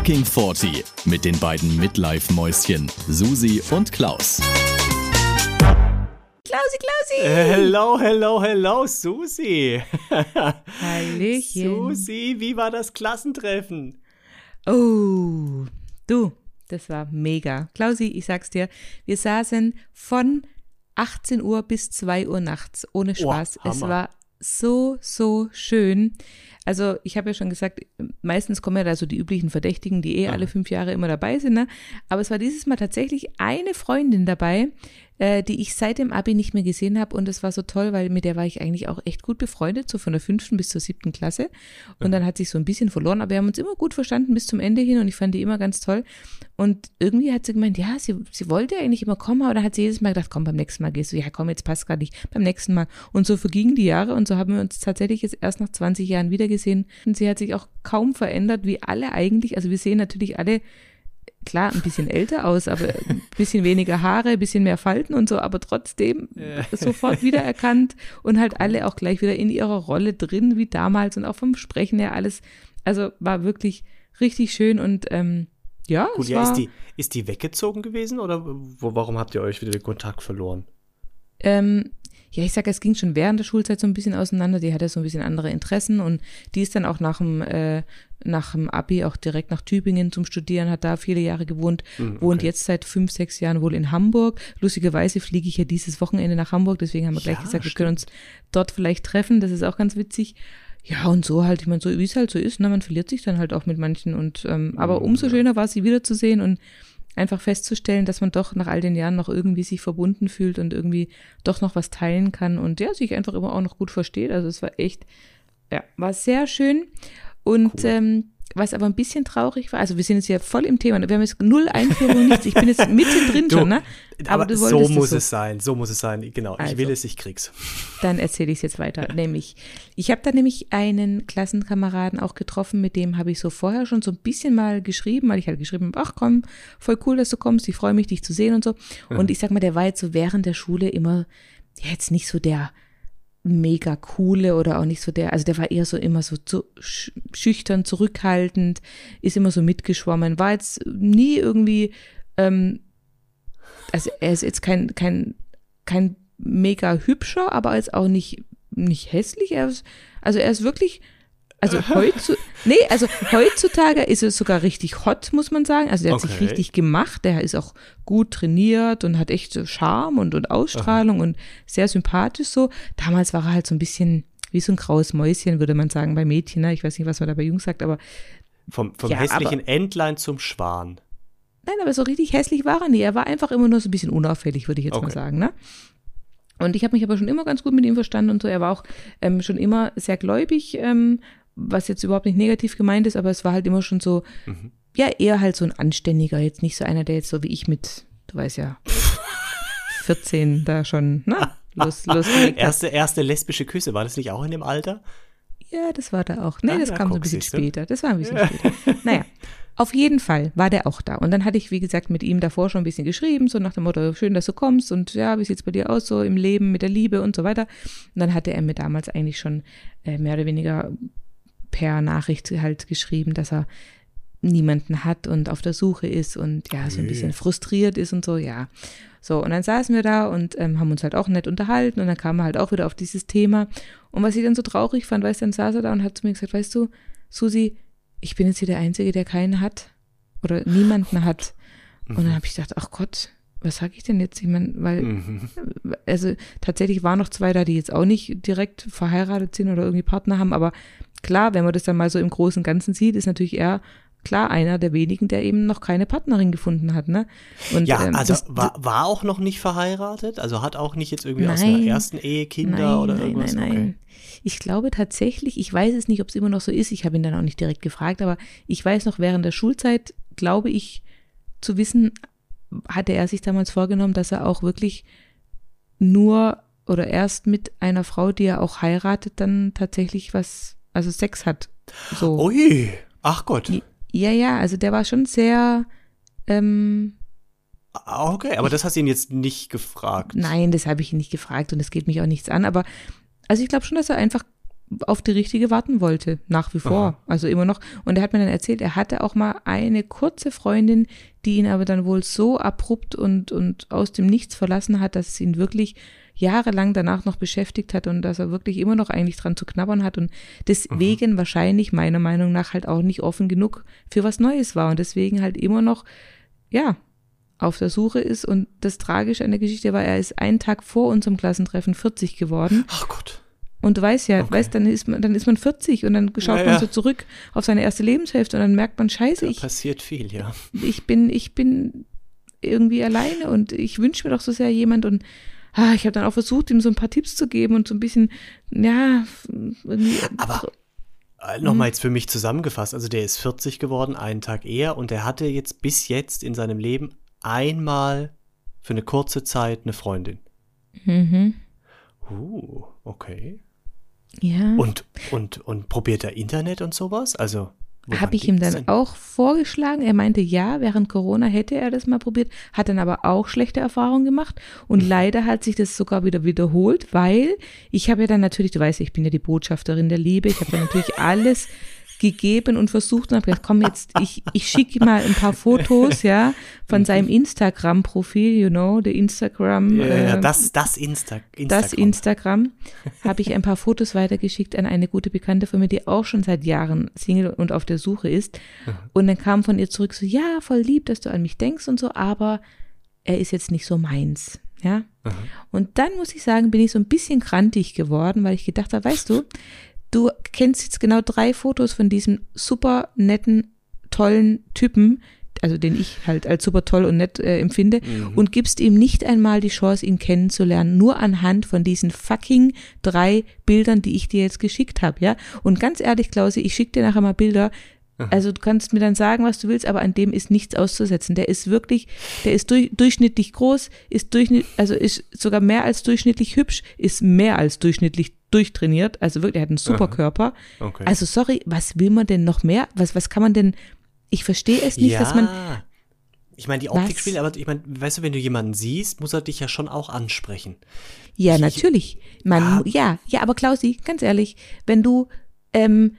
Fucking 40 mit den beiden Midlife-Mäuschen Susi und Klaus. Klausi, Klausi! Hello, hello, hello, Susi. Hallöchen. Susi, wie war das Klassentreffen? Oh, du, das war mega. Klausi, ich sag's dir, wir saßen von 18 Uhr bis 2 Uhr nachts, ohne Spaß. Oh, es war so, so schön. Also ich habe ja schon gesagt, meistens kommen ja da so die üblichen Verdächtigen, die eh alle fünf Jahre immer dabei sind. Ne? Aber es war dieses Mal tatsächlich eine Freundin dabei, äh, die ich seit dem Abi nicht mehr gesehen habe. Und es war so toll, weil mit der war ich eigentlich auch echt gut befreundet, so von der fünften bis zur siebten Klasse. Und dann hat sich so ein bisschen verloren, aber wir haben uns immer gut verstanden bis zum Ende hin und ich fand die immer ganz toll. Und irgendwie hat sie gemeint, ja, sie, sie wollte eigentlich immer kommen, aber dann hat sie jedes Mal gedacht, komm, beim nächsten Mal gehst du. Ja, komm, jetzt passt gerade nicht, beim nächsten Mal. Und so vergingen die Jahre und so haben wir uns tatsächlich jetzt erst nach 20 Jahren wiedergesehen. Und sie hat sich auch kaum verändert, wie alle eigentlich. Also wir sehen natürlich alle klar ein bisschen älter aus, aber ein bisschen weniger Haare, ein bisschen mehr Falten und so, aber trotzdem sofort wiedererkannt und halt alle auch gleich wieder in ihrer Rolle drin wie damals und auch vom Sprechen her alles. Also war wirklich richtig schön und ähm, ja, Gut, ja, ist die, ist die weggezogen gewesen oder wo, warum habt ihr euch wieder den Kontakt verloren? Ähm, ja, ich sag, es ging schon während der Schulzeit so ein bisschen auseinander. Die hatte so ein bisschen andere Interessen und die ist dann auch nach dem, äh, nach dem Abi auch direkt nach Tübingen zum Studieren, hat da viele Jahre gewohnt, Hm, wohnt okay. jetzt seit fünf, sechs Jahren wohl in Hamburg. Lustigerweise fliege ich ja dieses Wochenende nach Hamburg, deswegen haben wir gleich Ja, gesagt, wir können uns dort vielleicht treffen. Das ist auch ganz witzig. Ja, und so halt, ich meine, so wie es halt so ist, ne, man verliert sich dann halt auch mit manchen und ähm, aber umso schöner war sie wiederzusehen und einfach festzustellen, dass man doch nach all den Jahren noch irgendwie sich verbunden fühlt und irgendwie doch noch was teilen kann und ja, sich einfach immer auch noch gut versteht. Also es war echt, ja, war sehr schön. Und ähm, was aber ein bisschen traurig war, also wir sind jetzt ja voll im Thema, wir haben jetzt null Einführung, nichts, ich bin jetzt mittendrin Du, schon, ne? Aber, du so muss so. es sein, so muss es sein. Genau, ich Also. will es, ich krieg's. Dann erzähle ich es jetzt weiter. Nämlich, ich habe da nämlich einen Klassenkameraden auch getroffen, mit dem habe ich so vorher schon so ein bisschen mal geschrieben, weil ich halt geschrieben habe, ach komm, voll cool, dass du kommst, ich freue mich, dich zu sehen und so. Und ich sag mal, der war jetzt so während der Schule immer, ja, jetzt nicht so der mega coole oder auch nicht so der, also der war eher so immer so zu, sch- schüchtern, zurückhaltend, ist immer so mitgeschwommen, war jetzt nie irgendwie, ähm, also er ist jetzt kein, kein, kein mega hübscher, aber jetzt auch nicht, nicht hässlich. Er ist, also er ist wirklich, also heutzu, nee, also heutzutage ist er sogar richtig hot, muss man sagen. Also der hat sich Okay. richtig gemacht. Der ist auch gut trainiert und hat echt so Charme und, und Ausstrahlung und sehr sympathisch so. Damals war er halt so ein bisschen wie so ein graues Mäuschen, würde man sagen, bei Mädchen. Ne? Ich weiß nicht, was man da bei Jungs sagt, aber Vom, vom Ja, hässlichen Entlein zum Schwan. Nein, aber so richtig hässlich war er nie. Er war einfach immer nur so ein bisschen unauffällig, würde ich jetzt mal Okay. sagen. Ne? Und ich habe mich aber schon immer ganz gut mit ihm verstanden und so. Er war auch ähm, schon immer sehr gläubig, ähm, was jetzt überhaupt nicht negativ gemeint ist, aber es war halt immer schon so, Mhm. ja, eher halt so ein Anständiger, jetzt nicht so einer, der jetzt so wie ich mit, du weißt ja, 14 da schon, ne? Los, hat. Erste, erste lesbische Küsse, war das nicht auch in dem Alter? Ja, das war da auch. Nee, Ah, das ja, kam so ein bisschen später. Das war ein bisschen später. Naja, auf jeden Fall war der auch da. Und dann hatte ich, wie gesagt, mit ihm davor schon ein bisschen geschrieben, so nach dem Motto, schön, dass du kommst und ja, wie sieht's bei dir aus, so im Leben, mit der Liebe und so weiter. Und dann hatte er mir damals eigentlich schon äh, mehr oder weniger per Nachricht halt geschrieben, dass er niemanden hat und auf der Suche ist und ja, so ein bisschen frustriert ist und so, ja. So, und dann saßen wir da und ähm, haben uns halt auch nett unterhalten und dann kam er halt auch wieder auf dieses Thema. Und was ich dann so traurig fand, weißt du, dann saß er da und hat zu mir gesagt, weißt du, Susi, ich bin jetzt hier der Einzige, der keinen hat oder niemanden hat. Und dann habe ich gedacht, ach Gott, was sag ich denn jetzt? Ich meine, weil, Mhm. also tatsächlich waren noch zwei da, die jetzt auch nicht direkt verheiratet sind oder irgendwie Partner haben, aber klar, wenn man das dann mal so im Großen und Ganzen sieht, ist natürlich er klar einer der wenigen, der eben noch keine Partnerin gefunden hat, ne? Und, Ja, ähm, also das- war, war auch noch nicht verheiratet? Also hat auch nicht jetzt irgendwie aus Nein. einer ersten Ehe Kinder nein, oder nein, irgendwas? Nein, nein, Ich glaube tatsächlich, ich weiß es nicht, ob es immer noch so ist, ich habe ihn dann auch nicht direkt gefragt, aber ich weiß noch, während der Schulzeit, glaube ich, zu wissen, hatte er sich damals vorgenommen, dass er auch wirklich nur oder erst mit einer Frau, die er auch heiratet, dann tatsächlich was, also Sex hat. So. Ui, ach Gott. Ja, ja, also der war schon sehr, ähm, Ah, Okay, aber das hast du ihn jetzt nicht gefragt. Nein, das habe ich ihn nicht gefragt und es geht mich auch nichts an. Aber also ich glaube schon, dass er einfach auf die richtige warten wollte, nach wie vor, Aha. also immer noch. Und er hat mir dann erzählt, er hatte auch mal eine kurze Freundin, die ihn aber dann wohl so abrupt und, und aus dem Nichts verlassen hat, dass es ihn wirklich jahrelang danach noch beschäftigt hat und dass er wirklich immer noch eigentlich dran zu knabbern hat und deswegen wahrscheinlich meiner Meinung nach halt auch nicht offen genug für was Neues war und deswegen halt immer noch, ja, auf der Suche ist und das Tragische an der Geschichte war, er ist einen Tag vor unserem Klassentreffen 40 geworden Ach Gott. und du weißt ja, Okay. weißt, dann ist man, dann ist man 40 und dann schaut Ja, man so zurück auf seine erste Lebenshälfte und dann merkt man, scheiße, Da ich, passiert viel, ja. ich bin, ich bin irgendwie alleine und ich wünsche mir doch so sehr jemand und ah, ich habe dann auch versucht, ihm so ein paar Tipps zu geben und so ein bisschen, ja, Aber äh, Mhm. nochmal jetzt für mich zusammengefasst, also der ist 40 geworden, einen Tag eher und der hatte jetzt bis jetzt in seinem Leben einmal für eine kurze Zeit eine Freundin. mhm, Uh, okay. ja. Und, und, und probiert er Internet und sowas? Also. Habe ich ihm dann denn? auch vorgeschlagen. Er meinte, ja, während Corona hätte er das mal probiert, hat dann aber auch schlechte Erfahrungen gemacht. Und leider hat sich das sogar wieder wiederholt, weil ich habe ja dann natürlich, du weißt, ich bin ja die Botschafterin der Liebe, ich habe dann natürlich alles gegeben und versucht und habe gedacht, komm jetzt, ich, ich schicke mal ein paar Fotos, ja, von seinem Instagram-Profil, you know, der Instagram. Ja, ja, äh, das, das Insta, Instagram. das Instagram habe ich ein paar Fotos weitergeschickt an eine gute Bekannte von mir, die auch schon seit Jahren Single und auf der Suche ist. Und dann kam von ihr zurück so, ja, voll lieb, dass du an mich denkst und so, aber er ist jetzt nicht so meins. Ja. Und dann muss ich sagen, bin ich so ein bisschen krantig geworden, weil ich gedacht habe, weißt du, du kennst jetzt genau drei Fotos von diesem super netten, tollen Typen, also den ich halt als super toll und nett äh, empfinde, und gibst ihm nicht einmal die Chance, ihn kennenzulernen, nur anhand von diesen fucking drei Bildern, die ich dir jetzt geschickt habe, ja. Und ganz ehrlich, Klausi, ich schicke dir nachher mal Bilder. Also du kannst mir dann sagen, was du willst, aber an dem ist nichts auszusetzen. Der ist wirklich, der ist durch, durchschnittlich groß, ist durchschnitt, also ist sogar mehr als durchschnittlich hübsch, ist mehr als durchschnittlich durchtrainiert. Also wirklich, er hat einen super Körper. Okay. Also sorry, was will man denn noch mehr? Was, was kann man denn? Ich verstehe es nicht, ja. dass man. Ich meine, die Optik Was? spielt, aber ich meine, weißt du, wenn du jemanden siehst, muss er dich ja schon auch ansprechen. Ja, Ich- natürlich. Man, Ah. ja, ja, aber Klausi, ganz ehrlich, wenn du, ähm,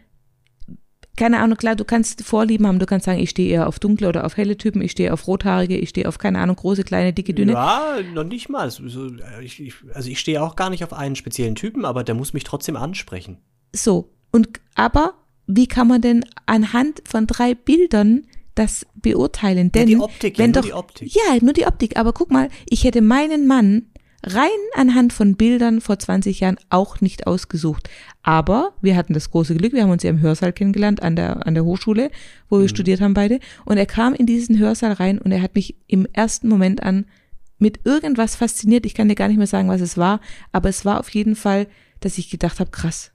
keine Ahnung, klar, du kannst Vorlieben haben, du kannst sagen, ich stehe eher auf dunkle oder auf helle Typen, ich stehe auf rothaarige, ich stehe auf, keine Ahnung, große, kleine, dicke, dünne. Ja, noch nicht mal. So, so, äh, ich, also ich stehe auch gar nicht auf einen speziellen Typen, aber der muss mich trotzdem ansprechen. So. Und, aber, wie kann man denn anhand von drei Bildern das beurteilen? Denn, die Optik, ja, wenn nur doch, die Optik. Ja, nur die Optik. Aber guck mal, ich hätte meinen Mann rein anhand von Bildern vor 20 Jahren auch nicht ausgesucht. Aber wir hatten das große Glück, wir haben uns ja im Hörsaal kennengelernt an der, an der Hochschule, wo wir studiert haben beide. Und er kam in diesen Hörsaal rein und er hat mich im ersten Moment an mit irgendwas fasziniert. Ich kann dir gar nicht mehr sagen, was es war, aber es war auf jeden Fall, dass ich gedacht habe, krass,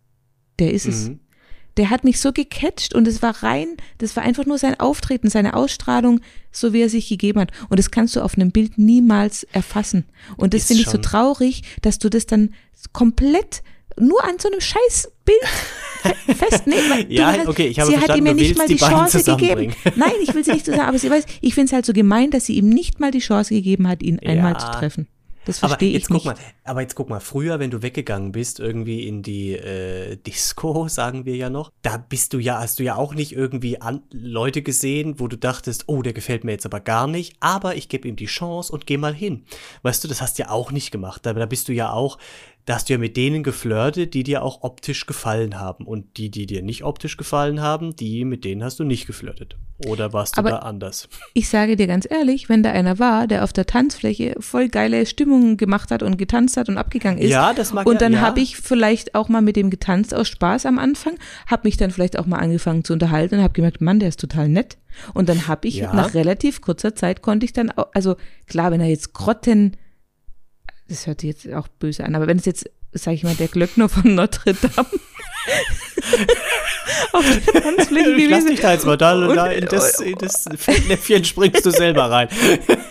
der ist es. Der hat mich so gecatcht und es war rein, das war einfach nur sein Auftreten, seine Ausstrahlung, so wie er sich gegeben hat. Und das kannst du auf einem Bild niemals erfassen. Und das finde ich so traurig, dass du das dann komplett nur an so einem scheiß Bild fe- festnehmen. weil Ja, hast- okay, ich habe sie hat ihm ja nicht mal die die Chance gegeben. Nein, ich will sie nicht zusammen, aber sie weiß, ich finde es halt so gemein, dass sie ihm nicht mal die Chance gegeben hat, ihn einmal Ja. zu treffen. Das Aber verstehe jetzt ich guck nicht. mal, aber jetzt guck mal, früher, wenn du weggegangen bist, irgendwie in die äh, Disco, sagen wir ja noch, da bist du ja, hast du ja auch nicht irgendwie an Leute gesehen, wo du dachtest, oh, der gefällt mir jetzt aber gar nicht, aber ich gebe ihm die Chance und geh mal hin. Weißt du, das hast du ja auch nicht gemacht. Da, da bist du ja auch, da hast du ja mit denen geflirtet, die dir auch optisch gefallen haben. Und die, die dir nicht optisch gefallen haben, die, mit denen hast du nicht geflirtet. Oder warst du Aber- da anders? Ich sage dir ganz ehrlich, wenn da einer war, der auf der Tanzfläche voll geile Stimmungen gemacht hat und getanzt hat und abgegangen ist. Ja, das mag Und ja- dann ja. habe ich vielleicht auch mal mit dem getanzt aus Spaß am Anfang, habe mich dann vielleicht auch mal angefangen zu unterhalten und habe gemerkt, Mann, der ist total nett. Und dann habe ich Ja. nach relativ kurzer Zeit konnte ich dann auch, also klar, wenn er jetzt Grotten, das hört sich jetzt auch böse an, aber wenn es jetzt, sag ich mal, der Glöckner von Notre Dame auf der Tanzfläche Ich lass gewesen dich da jetzt mal, da, Und- da in, das, in das Fettnäpfchen springst du selber rein.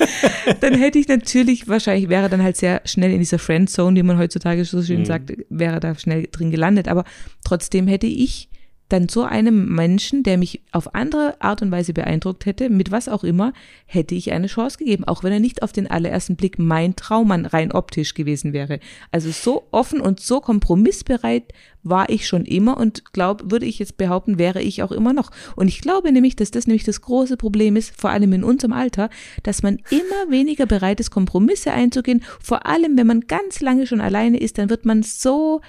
dann hätte ich natürlich, wahrscheinlich wäre dann halt sehr schnell in dieser Friendzone, die man heutzutage so schön sagt, wäre da schnell drin gelandet. Aber trotzdem hätte ich dann so einem Menschen, der mich auf andere Art und Weise beeindruckt hätte, mit was auch immer, hätte ich eine Chance gegeben, auch wenn er nicht auf den allerersten Blick mein Traummann rein optisch gewesen wäre. Also so offen und so kompromissbereit war ich schon immer und glaube, würde ich jetzt behaupten, wäre ich auch immer noch. Und ich glaube nämlich, dass das nämlich das große Problem ist, vor allem in unserem Alter, dass man immer weniger bereit ist, Kompromisse einzugehen. Vor allem, wenn man ganz lange schon alleine ist, dann wird man so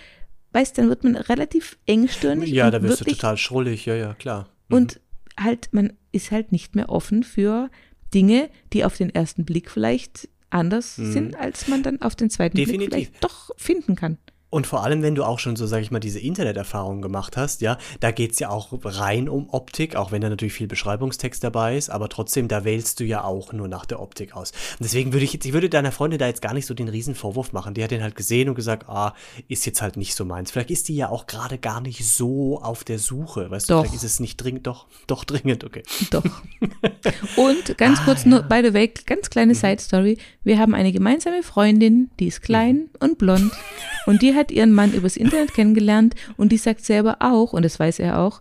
weißt, dann wird man relativ engstirnig. Ja, da wirst du total schrullig, ja, ja, klar. Mhm. Und halt, man ist halt nicht mehr offen für Dinge, die auf den ersten Blick vielleicht anders mhm. sind, als man dann auf den zweiten Definitiv. Blick vielleicht doch finden kann. Und vor allem, wenn du auch schon so, sag ich mal, diese Interneterfahrung gemacht hast, ja, da geht es ja auch rein um Optik, auch wenn da natürlich viel Beschreibungstext dabei ist, aber trotzdem, da wählst du ja auch nur nach der Optik aus. Und deswegen würde ich jetzt, ich würde deiner Freundin da jetzt gar nicht so den riesen Vorwurf machen. Die hat den halt gesehen und gesagt, ah, ist jetzt halt nicht so meins. Vielleicht ist die ja auch gerade gar nicht so auf der Suche, weißt doch. du, vielleicht ist es nicht dringend, doch, doch dringend, okay. Doch. Und ganz kurz ah, nur, by the way, ganz kleine mhm. Side Story. Wir haben eine gemeinsame Freundin, die ist klein mhm. und blond und die hat ihren Mann übers Internet kennengelernt und die sagt selber auch, und das weiß er auch,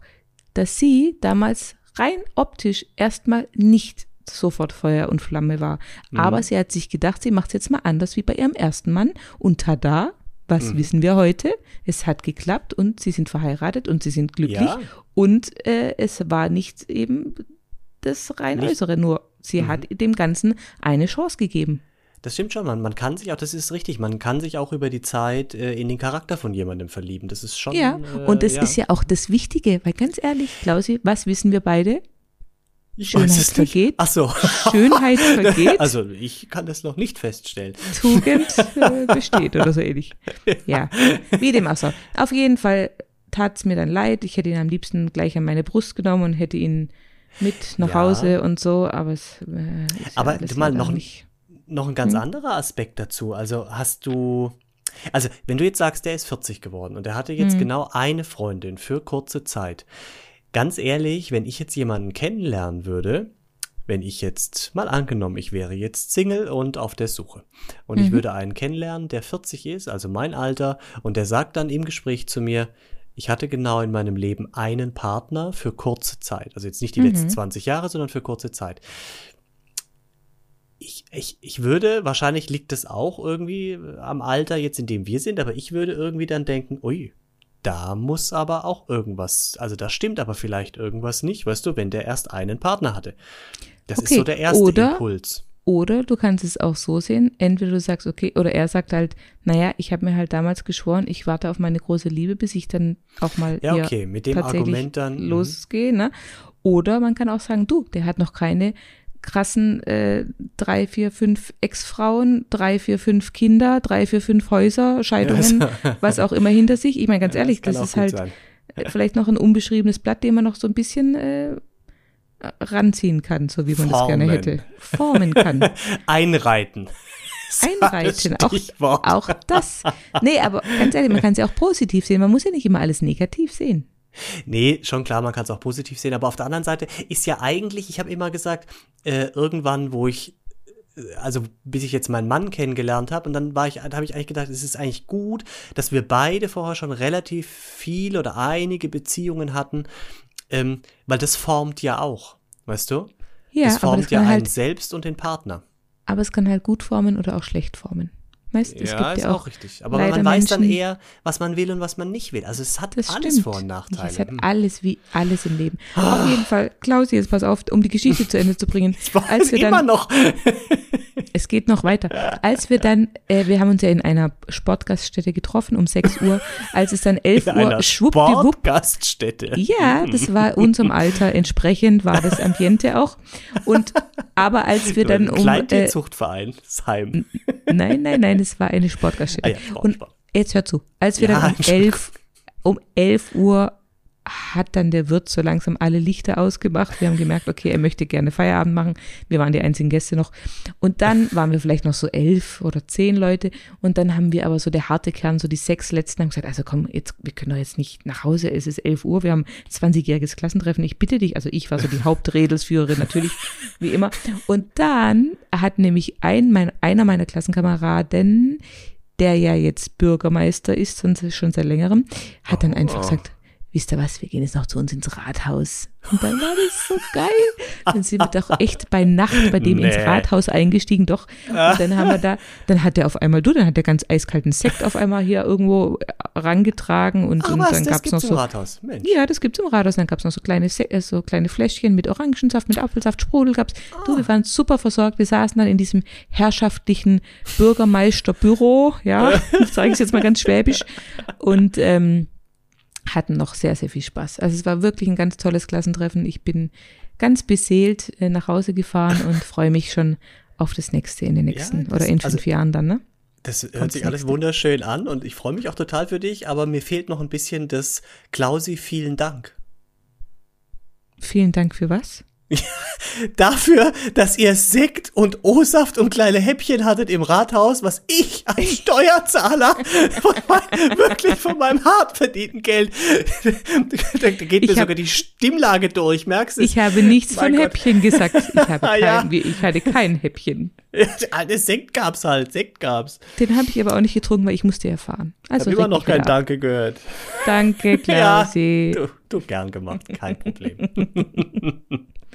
dass sie damals rein optisch erstmal nicht sofort Feuer und Flamme war. Mhm. Aber sie hat sich gedacht, sie macht es jetzt mal anders wie bei ihrem ersten Mann. Und tada, was mhm. wissen wir heute? Es hat geklappt und sie sind verheiratet und sie sind glücklich. Ja. Und äh, es war nicht eben das rein nicht. Äußere, nur sie mhm. hat dem Ganzen eine Chance gegeben. Das stimmt schon, man, man kann sich auch, das ist richtig, man kann sich auch über die Zeit äh, in den Charakter von jemandem verlieben. Das ist schon. Ja, äh, und das ja. ist ja auch das Wichtige, weil ganz ehrlich, Klausi, was wissen wir beide? Ich Schönheit vergeht. Ach so. Schönheit vergeht. Also ich kann das noch nicht feststellen. Tugend äh, besteht oder so ähnlich. Ja, wie dem auch so. Auf jeden Fall tat es mir dann leid. Ich hätte ihn am liebsten gleich an meine Brust genommen und hätte ihn mit nach ja. Hause und so, aber es äh, ist aber ja mal noch nicht noch ein ganz mhm. anderer Aspekt dazu. Also hast du, also wenn du jetzt sagst, der ist 40 geworden und er hatte jetzt mhm. genau eine Freundin für kurze Zeit. Ganz ehrlich, wenn ich jetzt jemanden kennenlernen würde, wenn ich jetzt mal angenommen, ich wäre jetzt Single und auf der Suche und mhm. ich würde einen kennenlernen, der 40 ist, also mein Alter, und der sagt dann im Gespräch zu mir, ich hatte genau in meinem Leben einen Partner für kurze Zeit. Also jetzt nicht die mhm. letzten 20 Jahre, sondern für kurze Zeit ich, ich, ich würde, wahrscheinlich liegt das auch irgendwie am Alter jetzt, in dem wir sind, aber ich würde irgendwie dann denken, ui, da muss aber auch irgendwas, also da stimmt aber vielleicht irgendwas nicht, weißt du, wenn der erst einen Partner hatte. Das okay. ist so der erste oder, Impuls. Oder du kannst es auch so sehen, entweder du sagst, okay, oder er sagt halt, naja, ich habe mir halt damals geschworen, ich warte auf meine große Liebe, bis ich dann auch mal ja, okay, mit dem Argument dann mhm. losgehe, ne? Oder man kann auch sagen, du, der hat noch keine krassen äh, drei, vier, fünf Ex-Frauen, drei, vier, fünf Kinder, drei, vier, fünf Häuser, Scheidungen, ja, was auch immer hinter sich. Ich meine, ganz ja, ehrlich, das, das ist halt sein. vielleicht noch ein unbeschriebenes Blatt, den man noch so ein bisschen äh, ranziehen kann, so wie man Formen. das gerne hätte. Formen kann. Einreiten. Einreiten, auch, auch das. Nee, aber ganz ehrlich, man kann es ja auch positiv sehen. Man muss ja nicht immer alles negativ sehen. Nee, schon klar, man kann es auch positiv sehen, aber auf der anderen Seite ist ja eigentlich, ich habe immer gesagt, äh, irgendwann, wo ich äh, also bis ich jetzt meinen Mann kennengelernt habe und dann war ich, da habe ich eigentlich gedacht, es ist eigentlich gut, dass wir beide vorher schon relativ viel oder einige Beziehungen hatten, ähm, weil das formt ja auch, weißt du? Ja, das formt das ja einen halt, selbst und den Partner. Aber es kann halt gut formen oder auch schlecht formen. Weißt, es ja, gibt ist ja auch, auch richtig. Aber man weiß Menschen, dann eher, was man will und was man nicht will. Also es hat alles stimmt. Vor- und Nachteile. Es hat hm. alles wie alles im Leben. Auf jeden Fall, Klausi, jetzt pass auf, um die Geschichte zu Ende zu bringen. als wir immer noch. es geht noch weiter. Als wir dann, äh, wir haben uns ja in einer Sportgaststätte getroffen um 6 Uhr, als es dann 11 in Uhr schwuppdiwupp. Sportgaststätte. Ja, das war unserem Alter entsprechend, war das Ambiente auch. Und aber als wir dann um. Kleintierzuchtverein, äh, Heim. Nein, nein, nein, es war eine Sportgaststätte. Ah ja, Sport, und Sport. jetzt hör zu, als wir ja, dann um 11, um 11 Uhr hat dann der Wirt so langsam alle Lichter ausgemacht. Wir haben gemerkt, okay, er möchte gerne Feierabend machen. Wir waren die einzigen Gäste noch. Und dann waren wir vielleicht noch so elf oder zehn Leute. Und dann haben wir aber so der harte Kern, so die sechs letzten, haben gesagt, also komm, jetzt, wir können doch jetzt nicht nach Hause. Es ist elf Uhr. Wir haben 20-jähriges Klassentreffen. Ich bitte dich. Also ich war so die Hauptredelsführerin, natürlich, wie immer. Und dann hat nämlich ein, mein, einer meiner Klassenkameraden, der ja jetzt Bürgermeister ist, sonst schon seit längerem, hat dann einfach oh. gesagt, wisst ihr was, wir gehen jetzt noch zu uns ins Rathaus. Und dann war das so geil. Dann sind wir doch echt bei Nacht bei dem nee. ins Rathaus eingestiegen, doch. Und dann haben wir da, dann hat der auf einmal, du, dann hat der ganz eiskalten Sekt auf einmal hier irgendwo rangetragen und, Ach, und was, dann das gab's noch so. im Rathaus. Mensch. Ja, das gibt's im Rathaus. Dann gab's noch so kleine, äh, so kleine Fläschchen mit Orangensaft, mit Apfelsaft, Sprudel gab's. Du, wir waren super versorgt. Wir saßen dann in diesem herrschaftlichen Bürgermeisterbüro, ja, das sage ich jetzt mal ganz schwäbisch. Und ähm, hatten noch sehr, sehr viel Spaß. Also es war wirklich ein ganz tolles Klassentreffen. Ich bin ganz beseelt äh, nach Hause gefahren und freue mich schon auf das nächste in den nächsten das- oder in fünf also- Jahren dann, ne? Das hört Kommt's sich alles nächste. wunderschön an und ich freue mich auch total für dich, aber mir fehlt noch ein bisschen das Klausi, vielen Dank. Vielen Dank für was? Dafür, dass ihr Sekt und O-Saft und kleine Häppchen hattet im Rathaus, was ich als Steuerzahler von mein, wirklich von meinem hart verdienten Geld, da, geht mir Ich hab- sogar die Stimmlage durch, merkst du? Ich habe nichts Mein von Gott. Häppchen gesagt. Ich, habe Ah, kein, ja. ich hatte kein Häppchen. Alles Sekt gab's halt, Sekt gab's. Den habe ich aber auch nicht getrunken, weil ich musste ja fahren. Ich Also habe immer noch kein ab. Danke gehört. Danke, Ja, Klausi. du, du gern gemacht, kein Problem.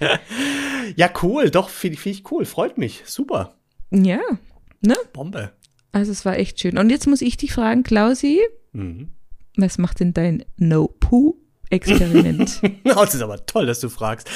ja, cool, doch, finde find ich cool, freut mich, super, Ja, ne? Bombe. Also es war echt schön. Und jetzt muss ich dich fragen, Klausi, Mhm. was macht denn dein No-Poo-Experiment? Oh, das ist aber toll, dass du fragst.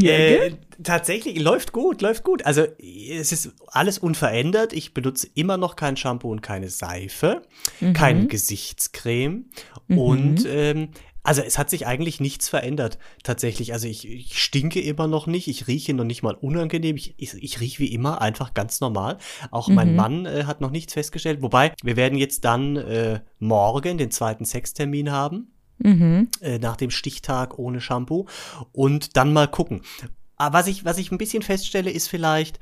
Ja, äh, tatsächlich, läuft gut, läuft gut. Also, es ist alles unverändert. Ich benutze immer noch kein Shampoo und keine Seife, Mhm. keine Gesichtscreme. Und, ähm, also, es hat sich eigentlich nichts verändert, tatsächlich. Also, ich, ich stinke immer noch nicht. Ich rieche noch nicht mal unangenehm. Ich, ich, ich rieche wie immer einfach ganz normal. Auch mein Mhm. Mann äh, hat noch nichts festgestellt. Wobei, wir werden jetzt dann äh, morgen den zweiten Sextermin haben mhm. äh, nach dem Stichtag ohne Shampoo und dann mal gucken. Aber was ich, was ich ein bisschen feststelle, ist vielleicht,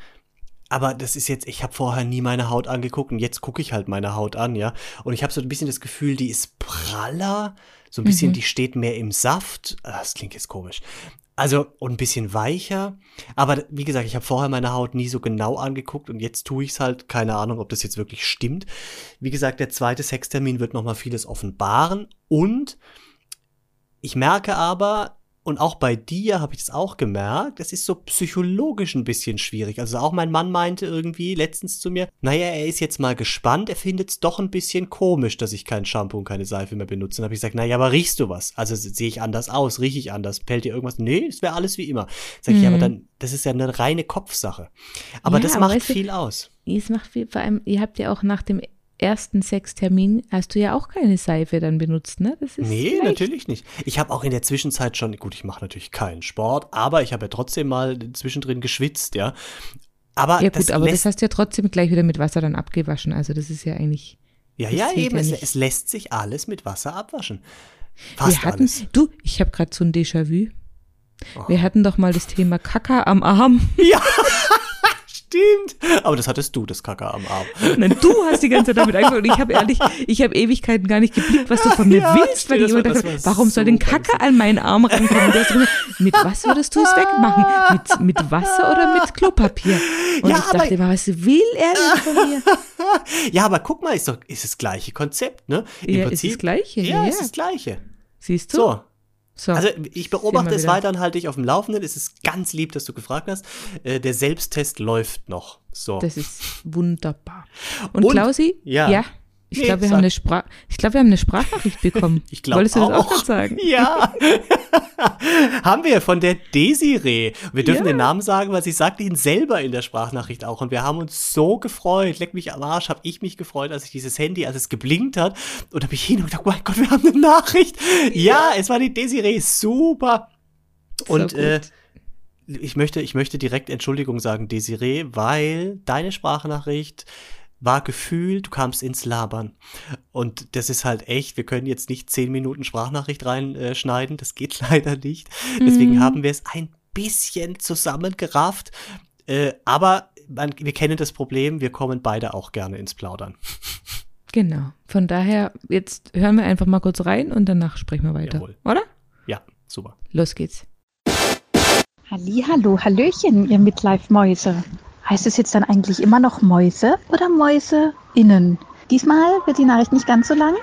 aber das ist jetzt, ich habe vorher nie meine Haut angeguckt und jetzt gucke ich halt meine Haut an, ja. Und ich habe so ein bisschen das Gefühl, die ist praller, so ein bisschen, Mhm. die steht mehr im Saft. Ah, Das klingt jetzt komisch. Also, und ein bisschen weicher. Aber wie gesagt, ich habe vorher meine Haut nie so genau angeguckt und jetzt tue ich es halt. Keine Ahnung, ob das jetzt wirklich stimmt. Wie gesagt, der zweite Sextermin wird nochmal vieles offenbaren. Und ich merke aber, und auch bei dir habe ich das auch gemerkt, es ist so psychologisch ein bisschen schwierig. Also auch mein Mann meinte irgendwie letztens zu mir, naja, er ist jetzt mal gespannt, er findet es doch ein bisschen komisch, dass ich kein Shampoo und keine Seife mehr benutze. Dann habe ich gesagt, naja, aber riechst du was? Also sehe ich anders aus, rieche ich anders, pellt dir irgendwas? Nee, es wäre alles wie immer. Sag ich, ja, aber dann, das ist ja eine reine Kopfsache. Aber Ja, das aber macht du- viel aus. Es macht viel, vor allem, ihr habt ja auch nach dem ersten Sextermin, hast du ja auch keine Seife dann benutzt, ne? Das ist Nee, leicht. natürlich nicht. Ich habe auch in der Zwischenzeit schon, gut, ich mache natürlich keinen Sport, aber ich habe ja trotzdem mal zwischendrin geschwitzt, ja. Aber Ja gut, das aber das hast du ja trotzdem gleich wieder mit Wasser dann abgewaschen. Also das ist ja eigentlich. ja, ja, eben, ja es, es lässt sich alles mit Wasser abwaschen. Fast wir hatten, alles. du, ich habe gerade so ein Déjà-vu. Oh. Wir hatten doch mal das Thema Kaka am Arm. Ja, stimmt. Aber das hattest du, das Kacker am Arm. Nein, du hast die ganze Zeit damit angefangen. Und ich habe ehrlich, ich habe Ewigkeiten gar nicht geblickt, was du von mir Ja, willst, weil ich immer dachte, warum soll denn super Kacke an meinen Arm rankommen? Immer, mit was würdest du es wegmachen? Mit, mit Wasser oder mit Klopapier? Und Ja, ich aber- dachte immer, was will er denn von mir? Ja, aber guck mal, ist doch, ist das gleiche Konzept, ne? Ja, ist das Gleiche, Ja, ja, ist das Gleiche. Siehst du? So, So. Also ich beobachte es weiter und halte dich auf dem Laufenden. Es ist ganz lieb, dass du gefragt hast. Äh, der Selbsttest läuft noch. So. Das ist wunderbar. Und, Und- Klausi? ja. Ich Nee, glaube, wir, sag. haben eine Sprach- ich glaub, wir haben eine Sprachnachricht bekommen. Ich glaube Wolltest du das auch auch. sagen? Ja. Haben wir von der Desiree. Wir dürfen Ja. den Namen sagen, weil sie sagte ihn selber in der Sprachnachricht auch. Und wir haben uns so gefreut. Leck mich am Arsch, habe ich mich gefreut, als ich dieses Handy, als es geblinkt hat. Und habe ich hin und gedacht, oh mein Gott, wir haben eine Nachricht. Ja, es war die Desiree. Super. Und gut. äh, ich möchte, ich möchte direkt Entschuldigung sagen, Desiree, weil deine Sprachnachricht war gefühlt, du kamst ins Labern. Und das ist halt echt, wir können jetzt nicht zehn Minuten Sprachnachricht reinschneiden, das geht leider nicht. Deswegen Mhm. haben wir es ein bisschen zusammengerafft. Äh, aber man, wir kennen das Problem, wir kommen beide auch gerne ins Plaudern. Genau. Von daher, jetzt hören wir einfach mal kurz rein und danach sprechen wir weiter. Jawohl. Oder? Ja, super. Los geht's. Hallo, Hallöchen, ihr Midlife-Mäuse. Heißt es jetzt dann eigentlich immer noch Mäuse oder Mäuse innen? Diesmal wird die Nachricht nicht ganz so lang.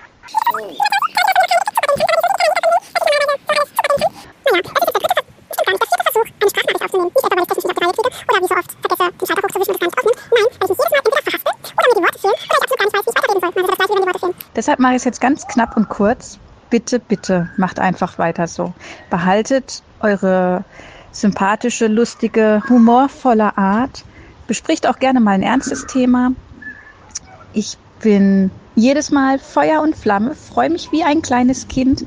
Deshalb mache ich es jetzt ganz knapp und kurz. Bitte, bitte, macht einfach weiter so. Behaltet eure sympathische, lustige, humorvolle Art. Bespricht auch gerne mal ein ernstes Thema. Ich bin jedes Mal Feuer und Flamme, freue mich wie ein kleines Kind,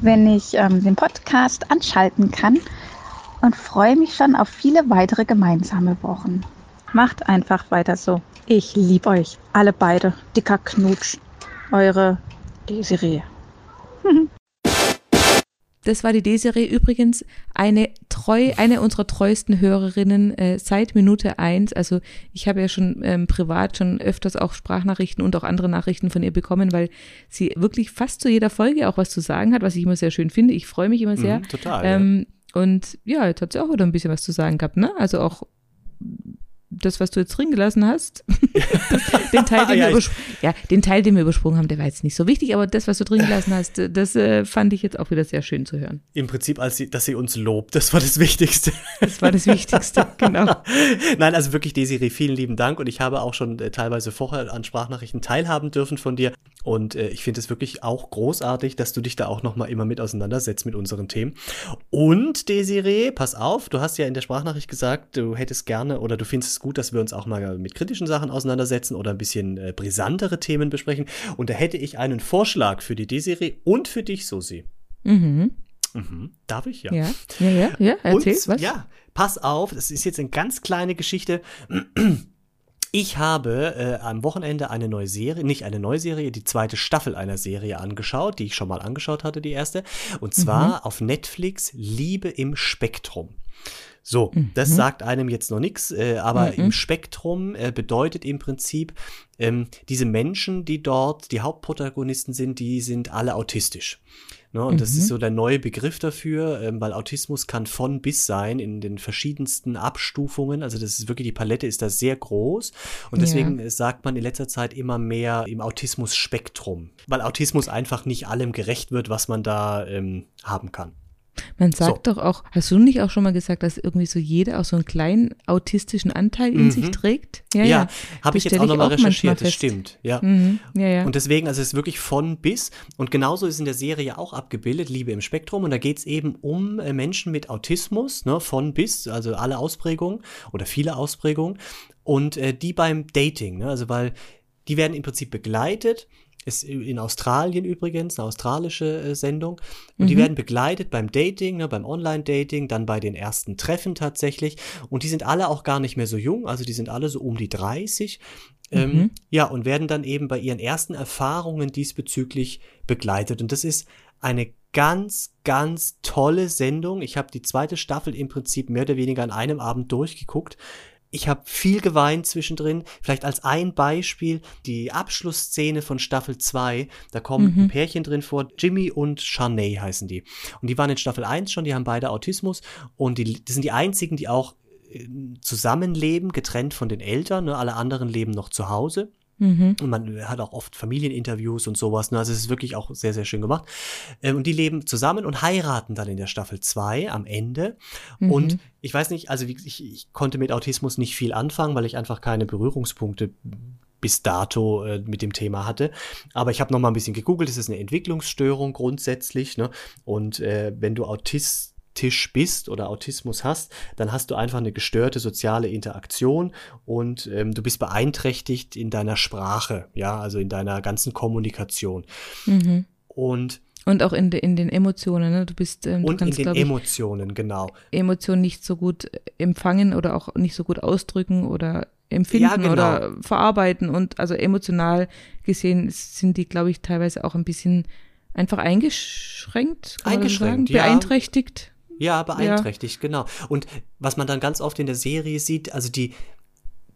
wenn ich ähm, den Podcast anschalten kann und freue mich schon auf viele weitere gemeinsame Wochen. Macht einfach weiter so. Ich liebe euch, alle beide. Dicker Knutsch. Eure Desiree. Das war die Desiree übrigens eine treu, eine unserer treuesten Hörerinnen äh, seit Minute eins. Also ich habe ja schon ähm, privat schon öfters auch Sprachnachrichten und auch andere Nachrichten von ihr bekommen, weil sie wirklich fast zu jeder Folge auch was zu sagen hat, was ich immer sehr schön finde. Ich freue mich immer sehr. Mhm, total. Ähm, und ja, jetzt hat sie auch wieder ein bisschen was zu sagen gehabt, ne? Also auch das, was du jetzt drin gelassen hast, den, Teil, den Ja, wir ja, den Teil, den wir übersprungen haben, der war jetzt nicht so wichtig, aber das, was du drin gelassen hast, das äh, fand ich jetzt auch wieder sehr schön zu hören. Im Prinzip, als sie, dass sie uns lobt, das war das Wichtigste. Das war das Wichtigste, genau. Nein, also wirklich, Desiree, vielen lieben Dank. Und ich habe auch schon äh, teilweise vorher an Sprachnachrichten teilhaben dürfen von dir. Und äh, ich finde es wirklich auch großartig, dass du dich da auch nochmal immer mit auseinandersetzt mit unseren Themen. Und Desiree, pass auf, du hast ja in der Sprachnachricht gesagt, du hättest gerne oder du findest es gut, dass wir uns auch mal mit kritischen Sachen auseinandersetzen oder ein bisschen äh, brisantere Themen besprechen. Und da hätte ich einen Vorschlag für die Desiree und für dich, Susi. Mhm. Mhm. Darf ich? Ja, ja, ja, ja. Erzähl, und, was? Ja, pass auf, das ist jetzt eine ganz kleine Geschichte. Ich habe äh, am Wochenende eine neue Serie, nicht eine neue Serie, die zweite Staffel einer Serie angeschaut, die ich schon mal angeschaut hatte, die erste. Und zwar Mhm. auf Netflix Liebe im Spektrum. So, Mhm. das sagt einem jetzt noch nichts, äh, aber im Spektrum äh, bedeutet im Prinzip, ähm, diese Menschen, die dort die Hauptprotagonisten sind, die sind alle autistisch. Ne, und das ist so der neue Begriff dafür, ähm, weil Autismus kann von bis sein in den verschiedensten Abstufungen. Also das ist wirklich, die Palette ist da sehr groß. Und Ja. deswegen äh, sagt man in letzter Zeit immer mehr im Autismus-Spektrum. Weil Autismus einfach nicht allem gerecht wird, was man da ähm, haben kann. Man sagt doch auch, hast du nicht auch schon mal gesagt, dass irgendwie so jeder auch so einen kleinen autistischen Anteil in sich trägt? Mhm. Ja, habe Das ich jetzt auch nochmal recherchiert, das stimmt. Ja. Mhm. Ja, ja. Und deswegen, also es ist wirklich von bis. Und genauso ist in der Serie auch abgebildet, Liebe im Spektrum. Und da geht es eben um äh, Menschen mit Autismus, ne, von bis, also alle Ausprägungen oder viele Ausprägungen. Und äh, die beim Dating, ne, also weil die werden im Prinzip begleitet. Ist in Australien übrigens, eine australische äh, Sendung. Und die werden begleitet beim Dating, ne, beim Online-Dating, dann bei den ersten Treffen tatsächlich. Und die sind alle auch gar nicht mehr so jung, also die sind alle so um die 30. Ähm, ja, und werden dann eben bei ihren ersten Erfahrungen diesbezüglich begleitet. Und das ist eine ganz, ganz tolle Sendung. Ich habe die zweite Staffel im Prinzip mehr oder weniger an einem Abend durchgeguckt. Ich habe viel geweint zwischendrin. Vielleicht als ein Beispiel die Abschlussszene von Staffel 2. Da kommen ein Pärchen drin vor. Jimmy und Charney heißen die. Und die waren in Staffel 1 schon, die haben beide Autismus. Und die, die sind die einzigen, die auch äh, zusammenleben, getrennt von den Eltern. Ne? Alle anderen leben noch zu Hause. Mhm. Und man hat auch oft Familieninterviews und sowas. Ne? Also es ist wirklich auch sehr, sehr schön gemacht. Ähm, und die leben zusammen und heiraten dann in der Staffel 2 am Ende. Und ich weiß nicht, also ich, ich konnte mit Autismus nicht viel anfangen, weil ich einfach keine Berührungspunkte bis dato äh, mit dem Thema hatte. Aber ich habe noch mal ein bisschen gegoogelt. Es ist eine Entwicklungsstörung grundsätzlich. Ne? Und äh, wenn du autistisch bist oder Autismus hast, dann hast du einfach eine gestörte soziale Interaktion und ähm, du bist beeinträchtigt in deiner Sprache, ja, also in deiner ganzen Kommunikation. Mhm. Und, Und auch in, de, in den Emotionen, ne? Du bist, ähm, du und in kannst, den glaube ich, Emotionen, genau. Emotionen nicht so gut empfangen oder auch nicht so gut ausdrücken oder empfinden Ja, genau. oder verarbeiten. Und also emotional gesehen sind die, glaube ich, teilweise auch ein bisschen einfach eingeschränkt, Eingeschränkt, ja. beeinträchtigt. Ja, beeinträchtigt, genau. Und was man dann ganz oft in der Serie sieht, also die,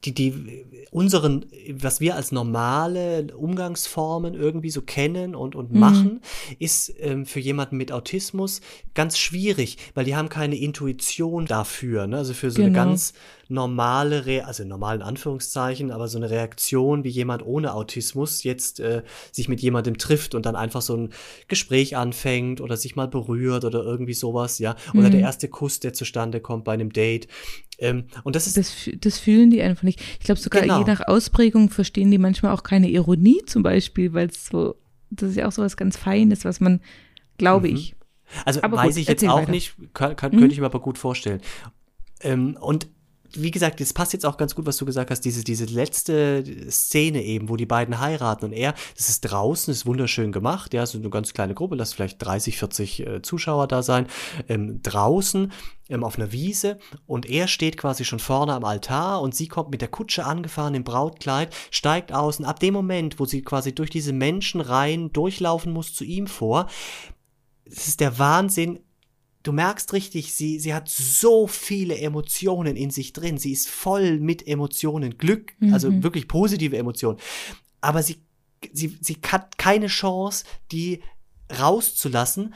die, die, unseren, was wir als normale Umgangsformen irgendwie so kennen und, und Mhm. machen, ist ähm, für jemanden mit Autismus ganz schwierig, weil die haben keine Intuition dafür, ne? also für so eine Genau. ganz normale, Re also normalen Anführungszeichen, aber so eine Reaktion, wie jemand ohne Autismus jetzt äh, sich mit jemandem trifft und dann einfach so ein Gespräch anfängt oder sich mal berührt oder irgendwie sowas, ja, oder Mhm. der erste Kuss, der zustande kommt bei einem Date. Ähm, und das ist Das, das fühlen die einfach nicht. Ich glaube sogar Genau. je nach Ausprägung verstehen die manchmal auch keine Ironie zum Beispiel, weil es so, das ist ja auch so was ganz Feines, was man, glaube Mhm. ich. Also Aber weiß gut, ich jetzt auch weiter. nicht, kann, kann, Mhm. könnte ich mir aber gut vorstellen. Ähm, und wie gesagt, das passt jetzt auch ganz gut, was du gesagt hast, diese, diese letzte Szene eben, wo die beiden heiraten und er, das ist draußen, ist wunderschön gemacht, ja, so eine ganz kleine Gruppe, lass vielleicht 30, 40 äh, Zuschauer da sein, ähm, draußen ähm, auf einer Wiese und er steht quasi schon vorne am Altar und sie kommt mit der Kutsche angefahren im Brautkleid, steigt aus und ab dem Moment, wo sie quasi durch diese Menschenreihen durchlaufen muss zu ihm vor, es ist der Wahnsinn. Du merkst richtig, sie, sie hat so viele Emotionen in sich drin. Sie ist voll mit Emotionen, Glück, also Mhm. wirklich positive Emotionen. Aber sie, sie, sie hat keine Chance, die rauszulassen.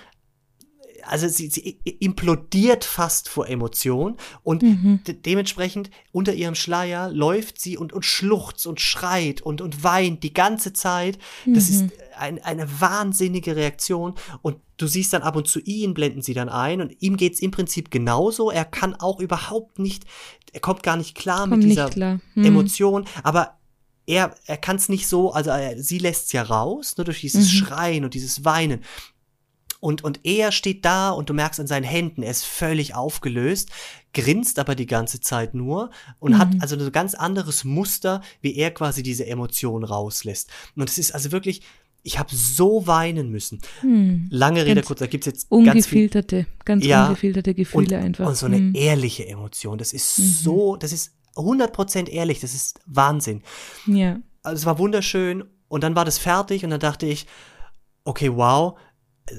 Also sie, sie implodiert fast vor Emotion und Mhm. de dementsprechend unter ihrem Schleier läuft sie und, und schluchzt und schreit und, und weint die ganze Zeit. Das ist ein, eine wahnsinnige Reaktion und du siehst dann ab und zu ihn, blenden sie dann ein und ihm geht's im Prinzip genauso. Er kann auch überhaupt nicht, er kommt gar nicht klar Komm mit dieser klar. Hm. Emotion, aber er, er kann es nicht so, also er, sie lässt ja raus, nur durch dieses Mhm. Schreien und dieses Weinen. Und, und er steht da und du merkst an seinen Händen, er ist völlig aufgelöst, grinst aber die ganze Zeit nur und hat Mhm. also ein ganz anderes Muster, wie er quasi diese Emotion rauslässt. Und es ist also wirklich, ich habe so weinen müssen. Hm. Lange Rede, Ganz kurz, da gibt's jetzt ganz viel Ungefilterte, ganz Ja, ungefilterte Gefühle und, einfach. und so eine Hm. ehrliche Emotion. Das ist Mhm. so, das ist 100% ehrlich, das ist Wahnsinn. Ja. Also es war wunderschön und dann war das fertig und dann dachte ich, okay, wow,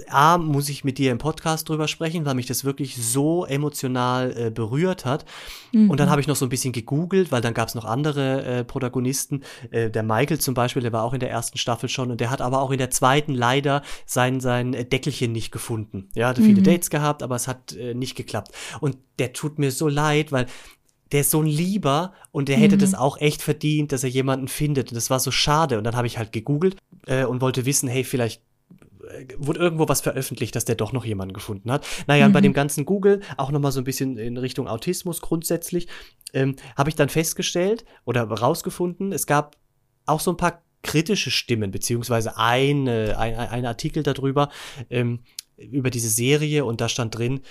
A, muss ich mit dir im Podcast drüber sprechen, weil mich das wirklich so emotional äh, berührt hat. Und dann habe ich noch so ein bisschen gegoogelt, weil dann gab es noch andere äh, Protagonisten. Äh, der Michael zum Beispiel, der war auch in der ersten Staffel schon und der hat aber auch in der zweiten leider sein, sein äh, Deckelchen nicht gefunden. Ja, hatte viele Mhm. Dates gehabt, aber es hat äh, nicht geklappt. Und der tut mir so leid, weil der ist so ein Lieber und der hätte Mhm. das auch echt verdient, dass er jemanden findet. Und das war so schade. Und dann habe ich halt gegoogelt äh, und wollte wissen, hey, vielleicht wurde irgendwo was veröffentlicht, dass der doch noch jemanden gefunden hat. Naja, und bei Mhm. dem ganzen Google, auch nochmal so ein bisschen in Richtung Autismus grundsätzlich, ähm, habe ich dann festgestellt oder rausgefunden, es gab auch so ein paar kritische Stimmen, beziehungsweise eine, ein, ein Artikel darüber, ähm, über diese Serie und da stand drin,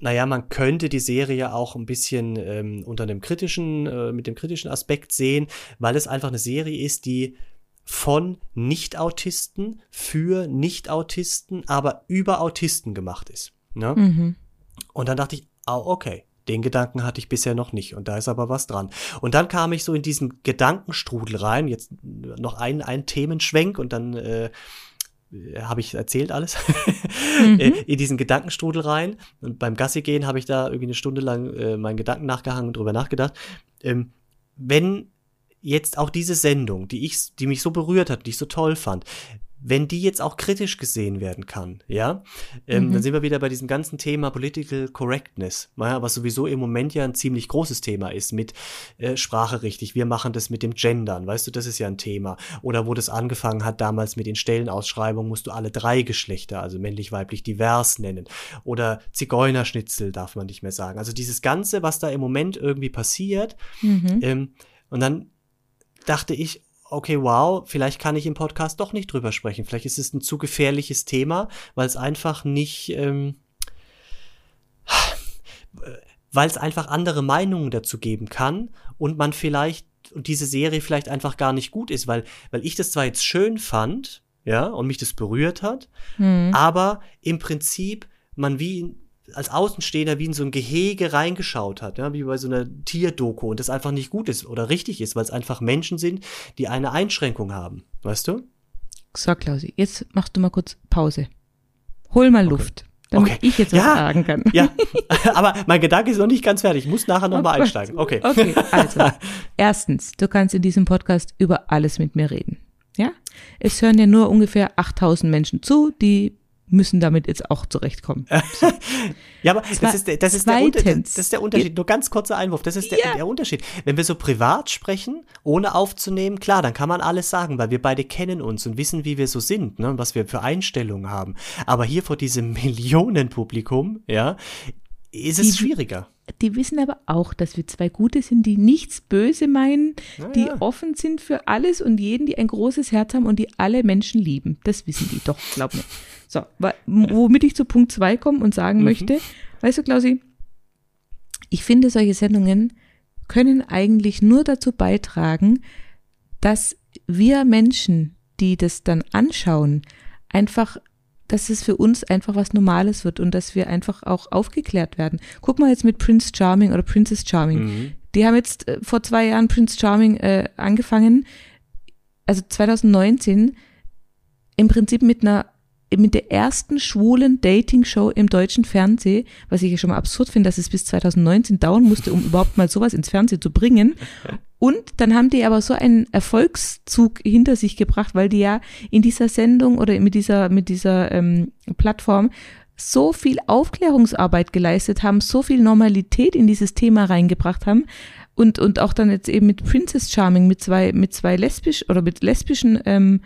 naja, man könnte die Serie auch ein bisschen ähm, unter dem kritischen, äh, mit dem kritischen Aspekt sehen, weil es einfach eine Serie ist, die von Nicht-Autisten für Nicht-Autisten, aber über Autisten gemacht ist. Ne? Mhm. Und dann dachte ich, oh, okay, den Gedanken hatte ich bisher noch nicht und da ist aber was dran. Und dann kam ich so in diesen Gedankenstrudel rein, jetzt noch ein, ein Themenschwenk und dann äh, habe ich erzählt alles, äh, in diesen Gedankenstrudel rein. Und beim Gassi gehen habe ich da irgendwie eine Stunde lang äh, meinen Gedanken nachgehangen und drüber nachgedacht. Ähm, wenn jetzt auch diese Sendung, die ich, die mich so berührt hat, die ich so toll fand, wenn die jetzt auch kritisch gesehen werden kann, ja, ähm, Mhm. dann sind wir wieder bei diesem ganzen Thema Political Correctness, ja, was sowieso im Moment ja ein ziemlich großes Thema ist mit äh, Sprache richtig. Wir machen das mit dem Gendern, weißt du, das ist ja ein Thema. Oder wo das angefangen hat damals mit den Stellenausschreibungen, musst du alle drei Geschlechter, also männlich, weiblich, divers nennen. Oder Zigeunerschnitzel darf man nicht mehr sagen. Also dieses Ganze, was da im Moment irgendwie passiert, Mhm. ähm, und dann dachte ich, okay, wow, vielleicht kann ich im Podcast doch nicht drüber sprechen. Vielleicht ist es ein zu gefährliches Thema, weil es einfach nicht, ähm, weil es einfach andere Meinungen dazu geben kann und man vielleicht und diese Serie vielleicht einfach gar nicht gut ist, weil, weil ich das zwar jetzt schön fand, ja, und mich das berührt hat, Mhm. aber im Prinzip man wie als Außenstehender wie in so ein Gehege reingeschaut hat, ja, wie bei so einer Tierdoku und das einfach nicht gut ist oder richtig ist, weil es einfach Menschen sind, die eine Einschränkung haben, weißt du? So, Klausi, jetzt machst du mal kurz Pause. Hol mal Luft. damit Okay. ich jetzt was Ja. sagen kann. Ja, aber mein Gedanke ist noch nicht ganz fertig. Ich muss nachher nochmal Oh einsteigen. Okay. Okay, also, erstens, du kannst in diesem Podcast über alles mit mir reden. Ja? Es hören ja nur ungefähr 8000 Menschen zu, die müssen damit jetzt auch zurechtkommen. Ja, aber das ist, der, das, ist der, das ist der Unterschied. Nur ganz kurzer Einwurf. Das ist der, Ja. der Unterschied. Wenn wir so privat sprechen, ohne aufzunehmen, klar, dann kann man alles sagen, weil wir beide kennen uns und wissen, wie wir so sind, ne, und was wir für Einstellungen haben. Aber hier vor diesem Millionenpublikum, ja, ist es Die- schwieriger. Die wissen aber auch, dass wir zwei Gute sind, die nichts böse meinen, die ja. offen sind für alles und jeden, die ein großes Herz haben und die alle Menschen lieben. Das wissen die doch, glaub mir. So, womit ich zu Punkt zwei komme und sagen Mhm. möchte, weißt du, Klausi, ich finde, solche Sendungen können eigentlich nur dazu beitragen, dass wir Menschen, die das dann anschauen, einfach, dass es für uns einfach was Normales wird und dass wir einfach auch aufgeklärt werden. Guck mal jetzt mit Prince Charming oder Princess Charming. Mhm. Die haben jetzt äh, vor zwei Jahren Prince Charming äh, angefangen, also 2019, im Prinzip mit einer mit der ersten schwulen Dating-Show im deutschen Fernsehen, was ich ja schon mal absurd finde, dass es bis 2019 dauern musste, um überhaupt mal sowas ins Fernsehen zu bringen. Und dann haben die aber so einen Erfolgszug hinter sich gebracht, weil die ja in dieser Sendung oder mit dieser, mit dieser ähm, Plattform so viel Aufklärungsarbeit geleistet haben, so viel Normalität in dieses Thema reingebracht haben und, und auch dann jetzt eben mit Princess Charming, mit zwei, mit zwei lesbisch oder mit lesbischen ähm,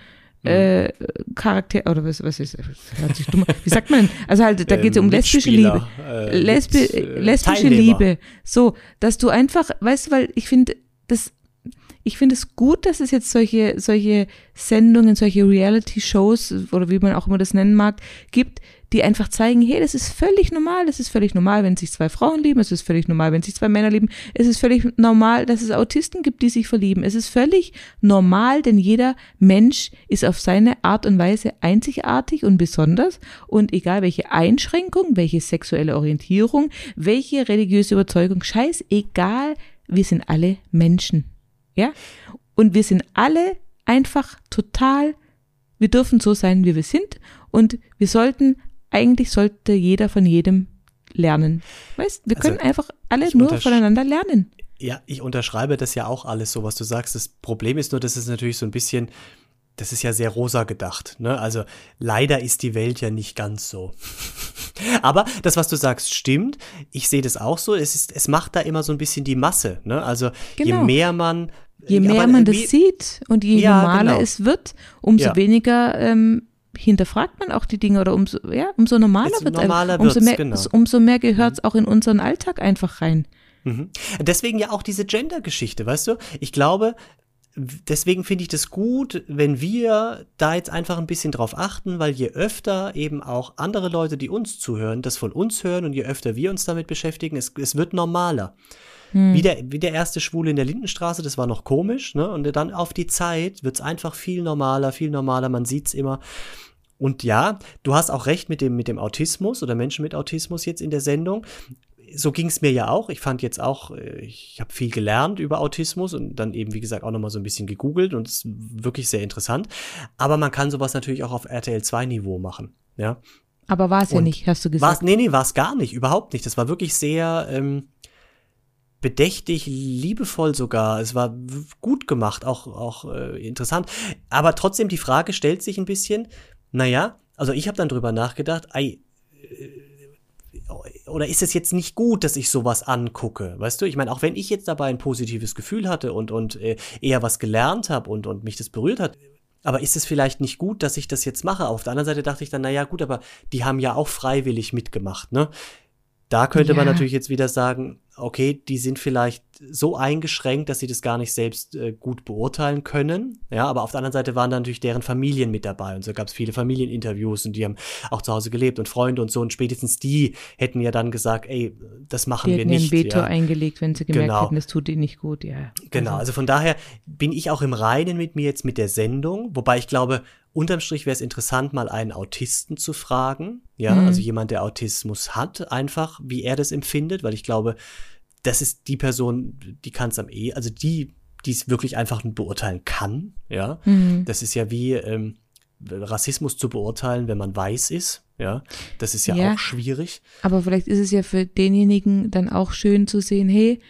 äh, Charakter oder was, was ist, hört sich dumm, wie sagt man? Also halt, da geht es Ähm, um lesbische Liebe. äh, Lesbi mit, äh, lesbische Teilnehmer. Liebe. So, dass du einfach, weißt du, weil ich finde, das, ich finde es gut, dass es jetzt solche, solche Sendungen, solche Reality-Shows oder wie man auch immer das nennen mag, gibt, die einfach zeigen, hey, das ist völlig normal, das ist völlig normal, wenn sich zwei Frauen lieben, es ist völlig normal, wenn sich zwei Männer lieben, es ist völlig normal, dass es Autisten gibt, die sich verlieben. Es ist völlig normal, denn jeder Mensch ist auf seine Art und Weise einzigartig und besonders und egal welche Einschränkung, welche sexuelle Orientierung, welche religiöse Überzeugung, scheißegal, wir sind alle Menschen. Ja? Und wir sind alle einfach total, wir dürfen so sein, wie wir sind und wir sollten, eigentlich sollte jeder von jedem lernen. Weißt, wir Also, können einfach alle nur voneinander lernen. Ja, ich unterschreibe das ja auch alles so, was du sagst. Das Problem ist nur, dass es natürlich so ein bisschen, das ist ja sehr rosa gedacht. Ne? Also leider ist die Welt ja nicht ganz so. Aber das, was du sagst, stimmt. Ich sehe das auch so. Es, ist, es macht da immer so ein bisschen die Masse. Ne? Also je Genau. mehr man. Je mehr man das sieht und je Ja, normaler genau. es wird, umso Ja. weniger ähm, hinterfragt man auch die Dinge oder umso, ja, umso normaler Es wird normaler umso wird's, mehr, genau. umso mehr gehört es auch in unseren Alltag einfach rein. Mhm. Deswegen ja auch diese Gender-Geschichte, weißt du? Ich glaube, deswegen finde ich das gut, wenn wir da jetzt einfach ein bisschen drauf achten, weil je öfter eben auch andere Leute, die uns zuhören, das von uns hören und je öfter wir uns damit beschäftigen, es, es wird normaler. Wie, der, wie der erste Schwule in der Lindenstraße, das war noch komisch, ne? Und dann auf die Zeit wird's einfach viel normaler, viel normaler, man sieht's immer. Und ja, du hast auch recht mit dem, mit dem Autismus oder Menschen mit Autismus jetzt in der Sendung. So ging's mir ja auch. Ich fand jetzt auch, äh, ich habe viel gelernt über Autismus und dann eben, wie gesagt, auch nochmal so ein bisschen gegoogelt und es ist wirklich sehr interessant. Aber man kann sowas natürlich auch auf RTL 2 Niveau machen. Ja. Aber war es ja nicht, hast du War's, gesagt. nee, nee, war es gar nicht, überhaupt nicht. Das war wirklich sehr ähm, bedächtig, liebevoll sogar. Es war gut gemacht, auch, auch äh, interessant. Aber trotzdem, die Frage stellt sich ein bisschen, naja, also ich habe dann drüber nachgedacht, ei, äh, oder ist es jetzt nicht gut, dass ich sowas angucke? Weißt du, ich meine, auch wenn ich jetzt dabei ein positives Gefühl hatte und, und äh, eher was gelernt habe und, und mich das berührt hat, aber ist es vielleicht nicht gut, dass ich das jetzt mache? Auf der anderen Seite dachte ich dann, naja, gut, aber die haben ja auch freiwillig mitgemacht, ne? Da könnte man Ja. natürlich jetzt wieder sagen, okay, die sind vielleicht so eingeschränkt, dass sie das gar nicht selbst äh, gut beurteilen können. Ja, aber auf der anderen Seite waren da natürlich deren Familien mit dabei und so gab es viele Familieninterviews und die haben auch zu Hause gelebt und Freunde und so und spätestens die hätten ja dann gesagt, ey, das machen Die wir nicht. Veto ja. eingelegt, wenn sie gemerkt Genau. hätten, das tut ihnen nicht gut, ja. Genau, also von daher bin ich auch im Reinen mit mir jetzt mit der Sendung, wobei ich glaube, unterm Strich wäre es interessant, mal einen Autisten zu fragen. Ja, Mhm. also jemand, der Autismus hat, einfach, wie er das empfindet, weil ich glaube, das ist die Person, die kann es am eh, also die, die es wirklich einfach beurteilen kann. Ja, Mhm. das ist ja wie, ähm, Rassismus zu beurteilen, wenn man weiß ist. Ja, das ist ja, Ja. auch schwierig. Aber vielleicht ist es ja für denjenigen dann auch schön zu sehen, hey,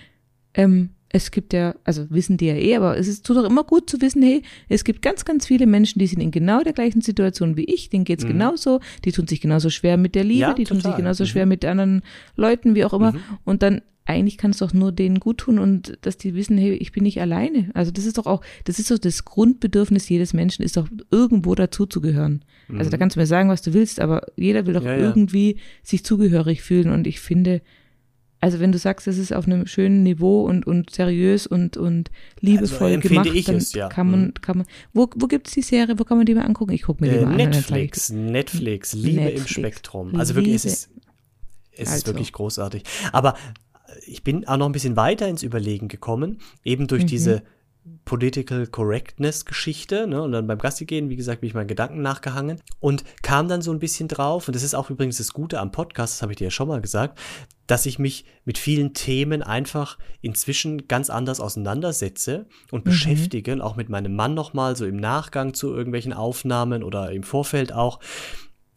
ähm, es gibt ja, also wissen die ja eh, aber es ist tut doch immer gut zu wissen, hey, es gibt ganz, ganz viele Menschen, die sind in genau der gleichen Situation wie ich, denen geht's genauso, die tun sich genauso schwer mit der Liebe, Mhm. Ja, die tun sich total. genauso Mhm. schwer mit anderen Leuten, wie auch immer. Und dann eigentlich kann es doch nur denen gut tun und dass die wissen, hey, ich bin nicht alleine. Also das ist doch auch, das ist doch das Grundbedürfnis jedes Menschen, ist doch irgendwo dazuzugehören. Also da kannst du mir sagen, was du willst, aber jeder will doch Mhm. Ja, ja. irgendwie sich zugehörig fühlen und ich finde, also wenn du sagst, es ist auf einem schönen Niveau und, und seriös und, und liebevoll Also gemacht, ich dann es, ja. kann man, Mhm. kann man, wo, wo gibt's die Serie, wo kann man die mal angucken? Ich gucke mir die Äh, mal an. sag ich- Netflix, Netflix, Liebe im Netflix. Spektrum. Also wirklich, es Liebe. ist, es ist Also. wirklich großartig. Aber ich bin auch noch ein bisschen weiter ins Überlegen gekommen, eben durch Mhm. diese Political Correctness Geschichte, ne, und dann beim Gassi gehen, wie gesagt, bin ich meinen Gedanken nachgehangen und kam dann so ein bisschen drauf, und das ist auch übrigens das Gute am Podcast, das habe ich dir ja schon mal gesagt, dass ich mich mit vielen Themen einfach inzwischen ganz anders auseinandersetze und beschäftige, und auch mit meinem Mann nochmal, so im Nachgang zu irgendwelchen Aufnahmen oder im Vorfeld auch,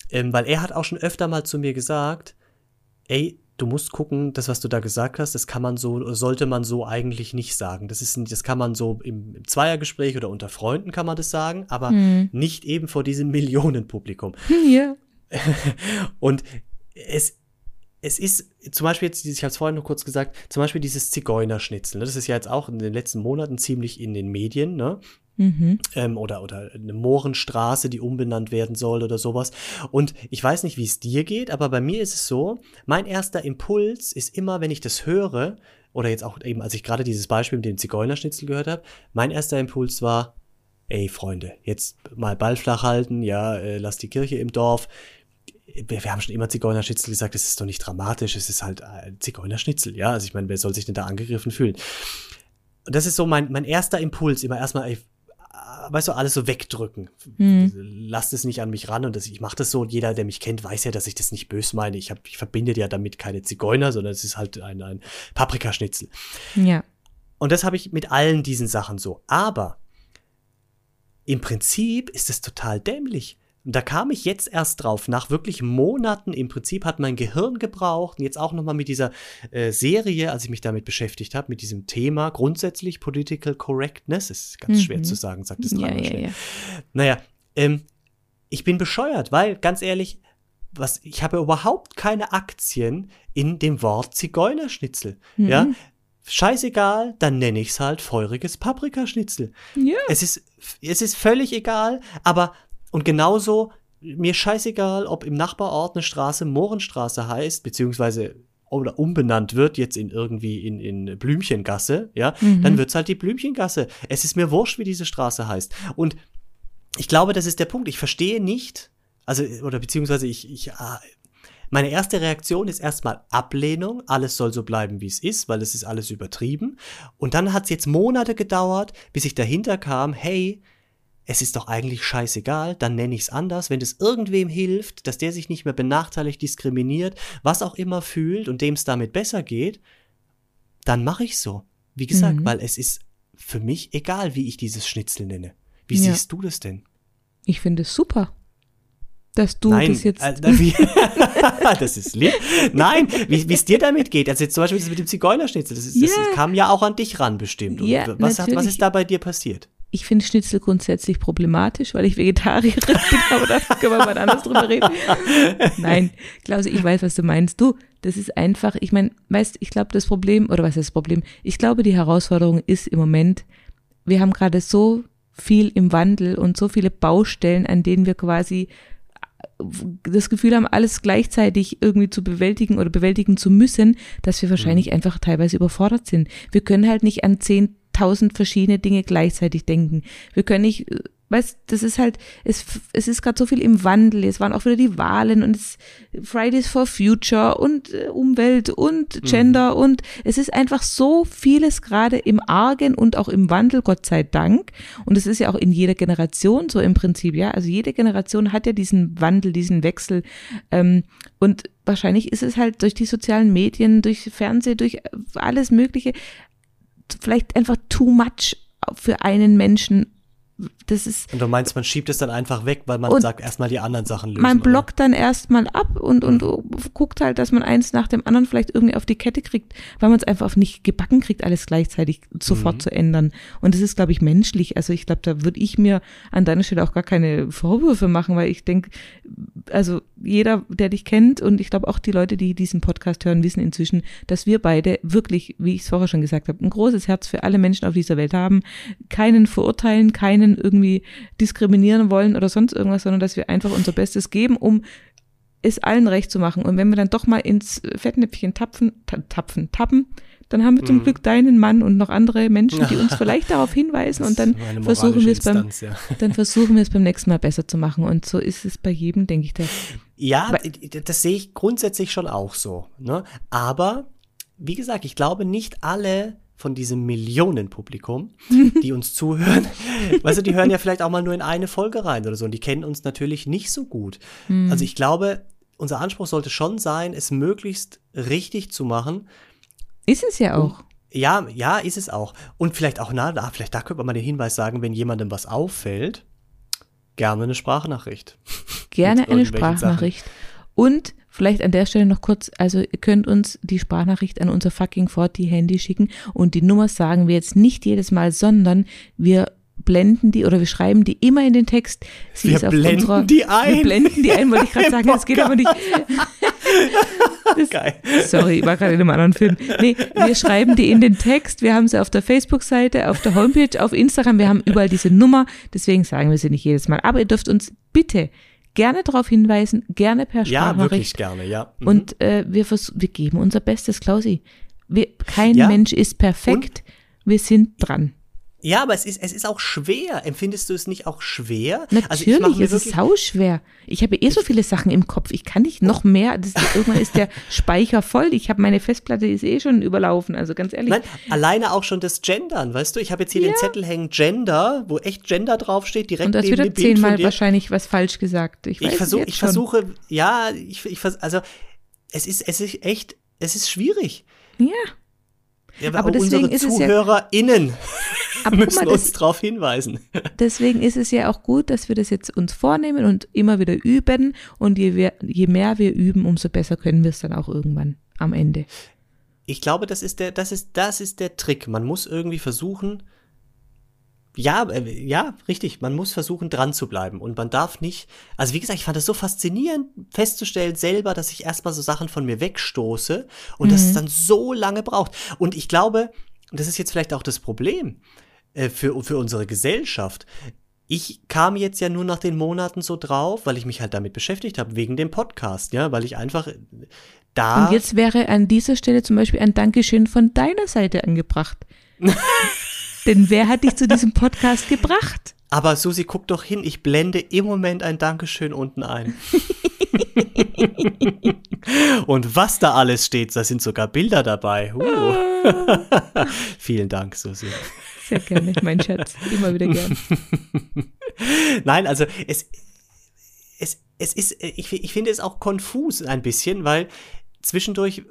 ähm, weil er hat auch schon öfter mal zu mir gesagt, ey, du musst gucken, das, was du da gesagt hast, das kann man so, sollte man so eigentlich nicht sagen. Das ist, das kann man so im, im Zweiergespräch oder unter Freunden kann man das sagen, aber nicht eben vor diesem Millionenpublikum. Ja. Und es, es ist zum Beispiel jetzt, ich habe es vorhin noch kurz gesagt, zum Beispiel dieses Zigeunerschnitzel. Ne? Das ist ja jetzt auch in den letzten Monaten ziemlich in den Medien, ne? Mhm. ähm, oder, oder eine Mohrenstraße, die umbenannt werden soll oder sowas. Und ich weiß nicht, wie es dir geht, aber bei mir ist es so, mein erster Impuls ist immer, wenn ich das höre, oder jetzt auch eben, als ich gerade dieses Beispiel mit dem Zigeunerschnitzel gehört habe, mein erster Impuls war, ey Freunde, jetzt mal Ball flach halten, ja, äh, lass die Kirche im Dorf. Wir, wir haben schon immer Zigeunerschnitzel gesagt, es ist doch nicht dramatisch, es ist halt ein Zigeunerschnitzel, ja. Also ich meine, wer soll sich denn da angegriffen fühlen? Und das ist so mein, mein erster Impuls, immer erstmal, ey, weißt du, alles so wegdrücken. Lasst es nicht an mich ran und das, ich mache das so und jeder, der mich kennt, weiß ja, dass ich das nicht bös meine. Ich, hab, ich verbinde ja damit keine Zigeuner, sondern es ist halt ein, ein Paprikaschnitzel. Ja. Und das habe ich mit allen diesen Sachen so. Aber im Prinzip ist es total dämlich. Und da kam ich jetzt erst drauf, nach wirklich Monaten im Prinzip hat mein Gehirn gebraucht, und jetzt auch nochmal mit dieser äh, Serie, als ich mich damit beschäftigt habe, mit diesem Thema grundsätzlich Political Correctness, ist ganz schwer zu sagen, sagt es dreimal ja, schnell. ja. Naja, ähm, ich bin bescheuert, weil, ganz ehrlich, was, ich habe überhaupt keine Aktien in dem Wort Zigeunerschnitzel. Ja, scheißegal, dann nenne ich es halt feuriges Paprikaschnitzel. Ja. Es ist, es ist völlig egal, aber, und genauso, mir scheißegal, ob im Nachbarort eine Straße Mohrenstraße heißt, beziehungsweise oder umbenannt wird, jetzt in irgendwie in, in Blümchengasse, ja, dann wird's halt die Blümchengasse. Es ist mir wurscht, wie diese Straße heißt. Und ich glaube, das ist der Punkt. Ich verstehe nicht, also, oder beziehungsweise ich, ich, ah, meine erste Reaktion ist erstmal Ablehnung. Alles soll so bleiben, wie es ist, weil es ist alles übertrieben. Und dann hat es jetzt Monate gedauert, bis ich dahinter kam, hey, es ist doch eigentlich scheißegal, dann nenne ich es anders. Wenn es irgendwem hilft, dass der sich nicht mehr benachteiligt, diskriminiert, was auch immer fühlt und dem es damit besser geht, dann mache ich so. Wie gesagt, Mhm. weil es ist für mich egal, wie ich dieses Schnitzel nenne. Wie Ja. siehst du das denn? Ich finde es super, dass du Nein, das jetzt. äh, das ist lieb. Nein, wie es dir damit geht. Also jetzt zum Beispiel das mit dem Zigeunerschnitzel, das, ist, das Ja. kam ja auch an dich ran bestimmt. Und Ja, was, hat, was ist da bei dir passiert? Ich finde Schnitzel grundsätzlich problematisch, weil ich Vegetarierin bin, aber da können wir mal anders drüber reden. Nein, Klaus, ich weiß, was du meinst. Du, das ist einfach, ich meine, weißt, ich glaube, das Problem, oder was ist das Problem? Ich glaube, die Herausforderung ist im Moment, wir haben gerade so viel im Wandel und so viele Baustellen, an denen wir quasi das Gefühl haben, alles gleichzeitig irgendwie zu bewältigen oder bewältigen zu müssen, dass wir wahrscheinlich einfach teilweise überfordert sind. Wir können halt nicht an 10.000 verschiedene Dinge gleichzeitig denken. Wir können nicht, äh, weißt, das ist halt, es, es ist gerade so viel im Wandel. Es waren auch wieder die Wahlen und es, Fridays for Future und äh, Umwelt und Gender und es ist einfach so vieles gerade im Argen und auch im Wandel, Gott sei Dank. Und es ist ja auch in jeder Generation so im Prinzip, ja. Also jede Generation hat ja diesen Wandel, diesen Wechsel. Ähm, und wahrscheinlich ist es halt durch die sozialen Medien, durch Fernsehen, durch alles Mögliche, vielleicht einfach too much für einen Menschen das ist. Und du meinst, man schiebt es dann einfach weg, weil man sagt, erstmal die anderen Sachen lösen. Man oder? blockt dann erstmal ab und, und guckt halt, dass man eins nach dem anderen vielleicht irgendwie auf die Kette kriegt, weil man es einfach nicht gebacken kriegt, alles gleichzeitig sofort Mhm. zu ändern. Und das ist, glaube ich, menschlich. Also ich glaube, da würde ich mir an deiner Stelle auch gar keine Vorwürfe machen, weil ich denke, also jeder, der dich kennt und ich glaube auch die Leute, die diesen Podcast hören, wissen inzwischen, dass wir beide wirklich, wie ich es vorher schon gesagt habe, ein großes Herz für alle Menschen auf dieser Welt haben, keinen verurteilen, keinen irgendwie diskriminieren wollen oder sonst irgendwas, sondern dass wir einfach unser Bestes geben, um es allen recht zu machen. Und wenn wir dann doch mal ins Fettnäpfchen tapfen, ta- tapfen, tappen, dann haben wir zum Mhm. Glück deinen Mann und noch andere Menschen, die uns vielleicht darauf hinweisen und dann versuchen wir es beim, ja. dann versuchen wir es beim nächsten Mal besser zu machen. Und so ist es bei jedem, denke ich. Der, Ja, das sehe ich grundsätzlich schon auch so. Ne? Aber, wie gesagt, ich glaube, nicht alle von diesem Millionenpublikum, die uns zuhören, weißt du, die hören ja vielleicht auch mal nur in eine Folge rein oder so und die kennen uns natürlich nicht so gut. Also ich glaube, unser Anspruch sollte schon sein, es möglichst richtig zu machen. Ist es ja auch. Ja, ja, ist es auch. Und vielleicht auch, na, da, vielleicht da könnte man mal den Hinweis sagen, wenn jemandem was auffällt, gerne eine Sprachnachricht. Gerne eine Sprachnachricht. Und vielleicht an der Stelle noch kurz, also ihr könnt uns die Sprachnachricht an unser fucking 40 Handy schicken und die Nummer sagen wir jetzt nicht jedes Mal, sondern wir blenden die oder wir schreiben die immer in den Text. Sie Wir ist auf blenden unserer, die ein. Wir blenden die ein, wollte ich gerade sagen. Das geht aber nicht. Das, Geil. Sorry, ich war gerade in einem anderen Film. Nee, wir schreiben die in den Text. Wir haben sie auf der Facebook-Seite, auf der Homepage, auf Instagram. Wir haben überall diese Nummer. Deswegen sagen wir sie nicht jedes Mal. Aber ihr dürft uns bitte gerne darauf hinweisen, gerne per Ja, wirklich Sprachnachricht. gerne, ja. Mhm. Und äh, wir, vers- wir geben unser Bestes, Klausi. Wir, kein Ja. Mensch ist perfekt. Wir sind dran. Ja, aber es ist, es ist auch schwer. Empfindest du es nicht auch schwer? Also Natürlich, mir es ist wirklich, sauschwer. Ich habe eh so viele Sachen im Kopf. Ich kann nicht noch mehr. Das, irgendwann ist der Speicher voll. Ich habe meine Festplatte ist eh schon überlaufen. Also ganz ehrlich. Nein, alleine auch schon das Gendern, weißt du? Ich habe jetzt hier den Zettel hängen Gender, wo echt Gender draufsteht, direkt Und du hast neben wieder dem Bild von zehnmal wahrscheinlich was falsch gesagt. Ich, Ich versuche, jetzt ich versuche, ja, ich, ich vers also es ist, es ist echt, es ist schwierig. Ja, Ja, Aber auch deswegen unsere ist es ja- ZuhörerInnen aber müssen mal, uns das, darauf hinweisen. deswegen ist es ja auch gut, dass wir das jetzt uns vornehmen und immer wieder üben. Und je, wir- je mehr wir üben, umso besser können wir es dann auch irgendwann am Ende. Ich glaube, das ist der, das ist, das ist der Trick. Man muss irgendwie versuchen, ja, äh, ja, richtig. Man muss versuchen, dran zu bleiben. Und man darf nicht, also wie gesagt, ich fand es so faszinierend, festzustellen selber, dass ich erstmal so Sachen von mir wegstoße und dass es dann so lange braucht. Und ich glaube, und das ist jetzt vielleicht auch das Problem äh, für, für unsere Gesellschaft. Ich kam jetzt ja nur nach den Monaten so drauf, weil ich mich halt damit beschäftigt habe, wegen dem Podcast, ja, weil ich einfach äh, da. Und jetzt wäre an dieser Stelle zum Beispiel ein Dankeschön von deiner Seite angebracht. Denn wer hat dich zu diesem Podcast gebracht? Aber Susi, guck doch hin, ich blende im Moment ein Dankeschön unten ein. Und was da alles steht, da sind sogar Bilder dabei. Uh. Vielen Dank, Susi. Sehr gerne, mein Schatz. Immer wieder gern. Nein, also es, es, es ist, ich, ich finde es auch konfus ein bisschen, weil zwischendurch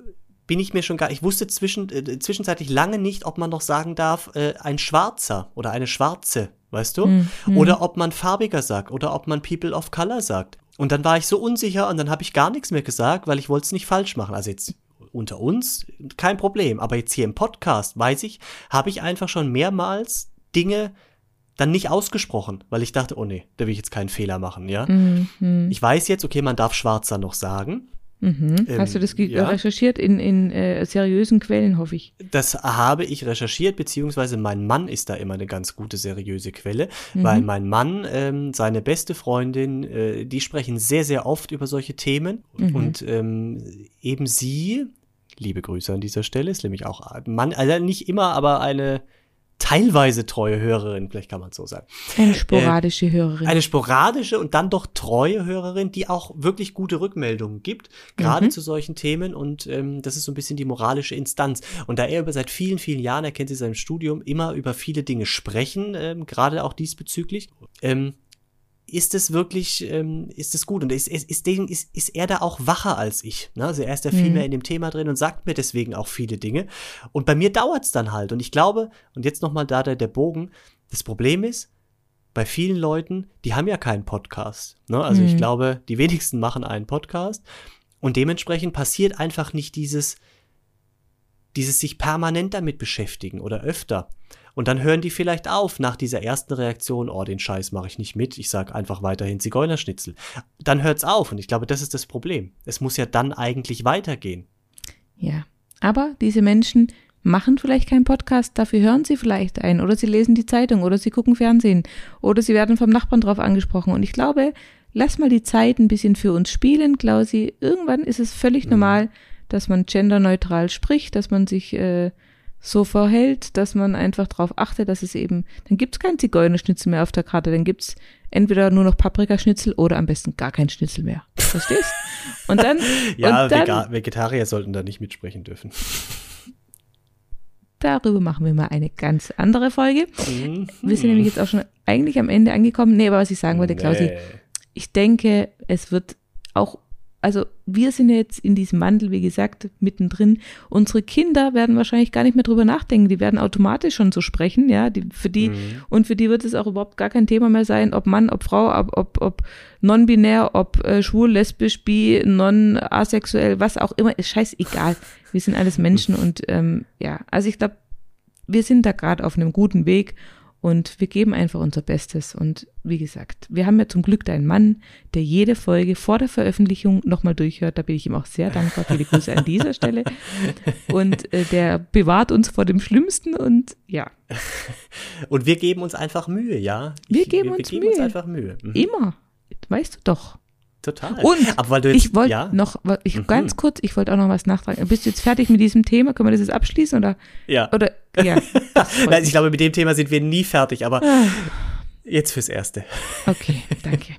bin ich mir schon gar, ich wusste zwischen, äh, zwischenzeitlich lange nicht, ob man noch sagen darf, äh, ein Schwarzer oder eine Schwarze, weißt du? Mhm. Oder ob man farbiger sagt oder ob man People of Color sagt. Und dann war ich so unsicher und dann habe ich gar nichts mehr gesagt, weil ich wollte es nicht falsch machen. Also jetzt unter uns kein Problem, aber jetzt hier im Podcast weiß ich, habe ich einfach schon mehrmals Dinge dann nicht ausgesprochen, weil ich dachte, oh nee, da will ich jetzt keinen Fehler machen, ja. Mhm. Ich weiß jetzt, okay, man darf Schwarzer noch sagen. Mhm. Ähm, Hast du das ja. recherchiert in, in äh, seriösen Quellen, hoffe ich? Das habe ich recherchiert, beziehungsweise mein Mann ist da immer eine ganz gute, seriöse Quelle, Mhm. weil mein Mann, ähm, seine beste Freundin, äh, die sprechen sehr, sehr oft über solche Themen Mhm. und ähm, eben sie, liebe Grüße an dieser Stelle, ist nämlich auch Mann, also nicht immer, aber eine teilweise treue Hörerin, vielleicht kann man es so sagen. Eine sporadische Hörerin. Eine sporadische und dann doch treue Hörerin, die auch wirklich gute Rückmeldungen gibt, gerade Mhm. zu solchen Themen. Und ähm, das ist so ein bisschen die moralische Instanz. Und da er über seit vielen, vielen Jahren, er kennt sie seinem Studium, immer über viele Dinge sprechen, ähm, gerade auch diesbezüglich, ähm, ist es wirklich, ähm, ist es gut. Und ist, ist, ist, ist, ist er da auch wacher als ich. Ne? Also er ist da viel Mhm. mehr in dem Thema drin und sagt mir deswegen auch viele Dinge. Und bei mir dauert es dann halt. Und ich glaube, und jetzt nochmal da der, der Bogen, das Problem ist, bei vielen Leuten, die haben ja keinen Podcast. Ne? Also ich Mhm. glaube, die wenigsten machen einen Podcast und dementsprechend passiert einfach nicht dieses, dieses sich permanent damit beschäftigen oder öfter. Und dann hören die vielleicht auf nach dieser ersten Reaktion, oh, den Scheiß mache ich nicht mit, ich sage einfach weiterhin Zigeunerschnitzel. Dann hört's auf und ich glaube, das ist das Problem. Es muss ja dann eigentlich weitergehen. Ja. Aber diese Menschen machen vielleicht keinen Podcast, dafür hören sie vielleicht ein oder sie lesen die Zeitung oder sie gucken Fernsehen oder sie werden vom Nachbarn drauf angesprochen. Und ich glaube, lass mal die Zeit ein bisschen für uns spielen, Klausi. Irgendwann ist es völlig normal, dass man genderneutral spricht, dass man sich äh, so verhält, dass man einfach darauf achtet, dass es eben, dann gibt es kein Zigeunerschnitzel mehr auf der Karte, dann gibt es entweder nur noch Paprikaschnitzel oder am besten gar kein Schnitzel mehr. Verstehst? Und dann, Ja, und dann Vegetarier sollten da nicht mitsprechen dürfen. darüber machen wir mal eine ganz andere Folge. Mhm. Wir sind nämlich jetzt auch schon eigentlich am Ende angekommen. Nee, aber was ich sagen wollte, Klausi, Nee. ich denke, es wird auch, also wir sind jetzt in diesem Wandel, wie gesagt, mittendrin. Unsere Kinder werden wahrscheinlich gar nicht mehr drüber nachdenken. Die werden automatisch schon so sprechen, ja. Die, für die, Mhm. und für die wird es auch überhaupt gar kein Thema mehr sein, ob Mann, ob Frau, ob, ob, ob non-binär, ob äh, schwul, lesbisch, bi, non-asexuell, was auch immer, ist scheißegal. Wir sind alles Menschen und ähm, ja, also ich glaube, wir sind da gerade auf einem guten Weg und wir geben einfach unser Bestes. Und wie gesagt, wir haben ja zum Glück da einen Mann, der jede Folge vor der Veröffentlichung nochmal durchhört. Da bin ich ihm auch sehr dankbar. Viele Grüße an dieser Stelle. Und äh, der bewahrt uns vor dem Schlimmsten und ja, Und wir geben uns einfach Mühe, ja? Wir geben uns wir geben uns Mühe. einfach Mühe. Mhm. immer. Weißt du doch. Total. Und Aber weil du jetzt, ich wollte ja? noch, ich, Mhm. ganz kurz, ich wollte auch noch was nachfragen. Bist du jetzt fertig mit diesem Thema? Können wir das jetzt abschließen oder, Ja. oder, ja. Nein, ich glaube, mit dem Thema sind wir nie fertig, aber Ah. jetzt fürs Erste. Okay, danke.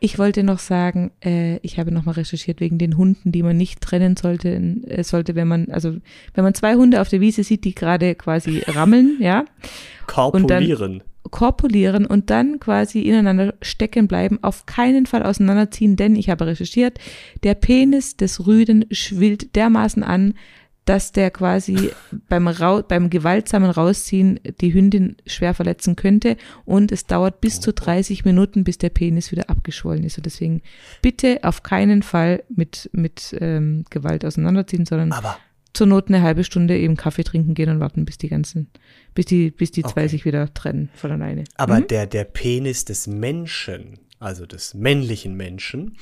Ich wollte noch sagen, äh, ich habe nochmal recherchiert wegen den Hunden, die man nicht trennen sollte, äh, sollte, wenn man, also wenn man zwei Hunde auf der Wiese sieht, die gerade quasi rammeln, ja, Korpulieren. Korpulieren und dann quasi ineinander stecken bleiben, auf keinen Fall auseinanderziehen, denn ich habe recherchiert, der Penis des Rüden schwillt dermaßen an, dass der quasi beim, Rau beim gewaltsamen Rausziehen die Hündin schwer verletzen könnte und es dauert bis zu 30 Minuten, bis der Penis wieder abgeschwollen ist. Und deswegen bitte auf keinen Fall mit, mit ähm, Gewalt auseinanderziehen, sondern aber zur Not eine halbe Stunde eben Kaffee trinken gehen und warten, bis die ganzen, bis die, bis die zwei Okay. sich wieder trennen von alleine. aber Mhm. der, der Penis des Menschen, also des männlichen Menschen,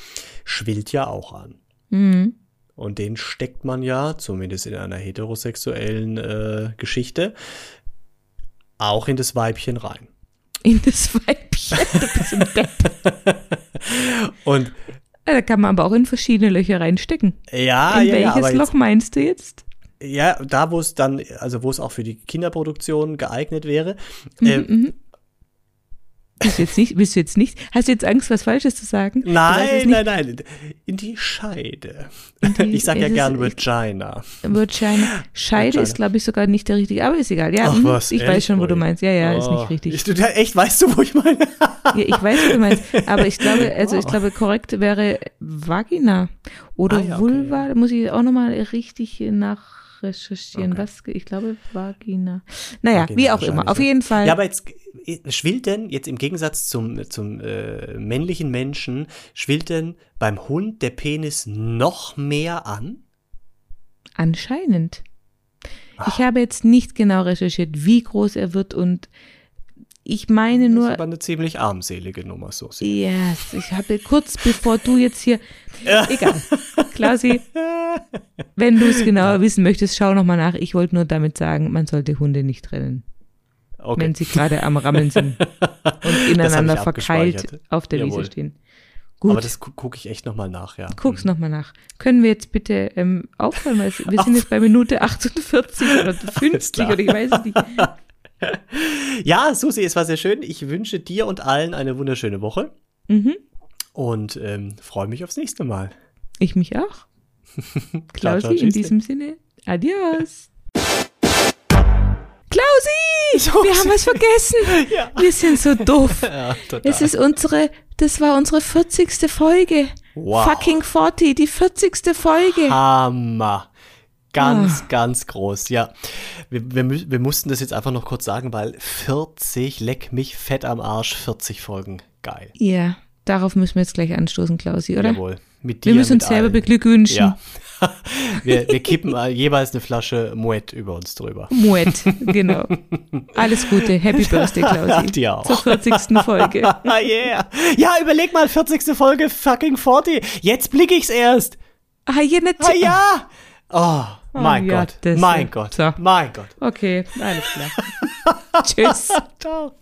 schwillt ja auch an. Mhm. Und den steckt man ja, zumindest in einer heterosexuellen äh, Geschichte, auch in das Weibchen rein. In das Weibchen. Du bist ein Depp. Und Da kann man aber auch in verschiedene Löcher reinstecken. ja, in ja, ja, welches aber Loch jetzt, meinst du jetzt? ja, da wo es dann, also wo es auch für die Kinderproduktion geeignet wäre. Mhm, ähm, Willst du jetzt nicht? Willst du jetzt nicht? Hast du jetzt Angst, was Falsches zu sagen? Nein, nein, nein, in die Scheide. die- ich sag ja ist- gern Vagina. Vagina. Scheide Vagina. ist, glaube ich, sogar nicht der richtige, aber ist egal. Ja, Ach mhm, was, ich ehrlich, weiß schon, wo du meinst. Ja, ja, ist Oh, nicht richtig. Ich, du, echt, weißt du, wo ich meine? Ja, ich weiß, was du meinst. Aber ich glaube, also ich Wow. glaube, korrekt wäre Vagina oder Ah, ja, okay, Vulva. Da muss ich auch nochmal richtig nachrecherchieren. Okay. Was, ich glaube, Vagina. Naja, Vagina wie auch immer. Auf jeden Fall. Ja, aber jetzt äh, schwillt denn, jetzt im Gegensatz zum, zum äh, männlichen Menschen, schwillt denn beim Hund der Penis noch mehr an? Anscheinend. Ah. Ich habe jetzt nicht genau recherchiert, wie groß er wird und ich meine Das ist nur, aber eine ziemlich armselige Nummer, so yes, ich habe kurz bevor du jetzt hier, egal, Klausi, wenn du es genauer wissen möchtest, schau nochmal nach. Ich wollte nur damit sagen, man sollte Hunde nicht trennen, Okay. wenn sie gerade am Rammeln sind und ineinander verkeilt auf der Jawohl. Wiese stehen. Gut. Aber das gu gucke ich echt nochmal nach, ja. Guck's nochmal nach. Können wir jetzt bitte ähm, aufhören? Weil wir sind jetzt bei Minute 48 oder 50 klar. oder ich weiß es nicht. Ja, Susi, es war sehr schön. Ich wünsche dir und allen eine wunderschöne Woche Mhm. und ähm, freue mich aufs nächste Mal. Ich mich auch. Ciao, Klausi, ciao, in tschüssi. diesem Sinne, adios. Klausi, wir haben was vergessen. Ja. Wir sind so doof. Ja. Es ist unsere, das war unsere 40. Folge. Wow. Fucking 40, die 40. Folge. Hammer. Ganz, Ah. ganz groß, ja. Wir, wir, wir mussten das jetzt einfach noch kurz sagen, weil 40, leck mich fett am Arsch, 40 Folgen. Geil. Ja, darauf müssen wir jetzt gleich anstoßen, Klausi, oder? Jawohl. Mit dir, Wir müssen uns selber allen. beglückwünschen. Ja. wir, wir kippen äh, jeweils eine Flasche Moet über uns drüber. Moet, genau. Alles Gute. Happy Birthday, Klausi. Dir auch. Zur 40. Folge. Ah, yeah. Ja, überleg mal, 40. Folge fucking 40. Jetzt blick ich's erst. Ah, ja, nicht. Ah, ja. Oh, mein ja, Gott. das- Mein Gott. so. Mein Gott. Okay, alles klar. Tschüss. Ciao.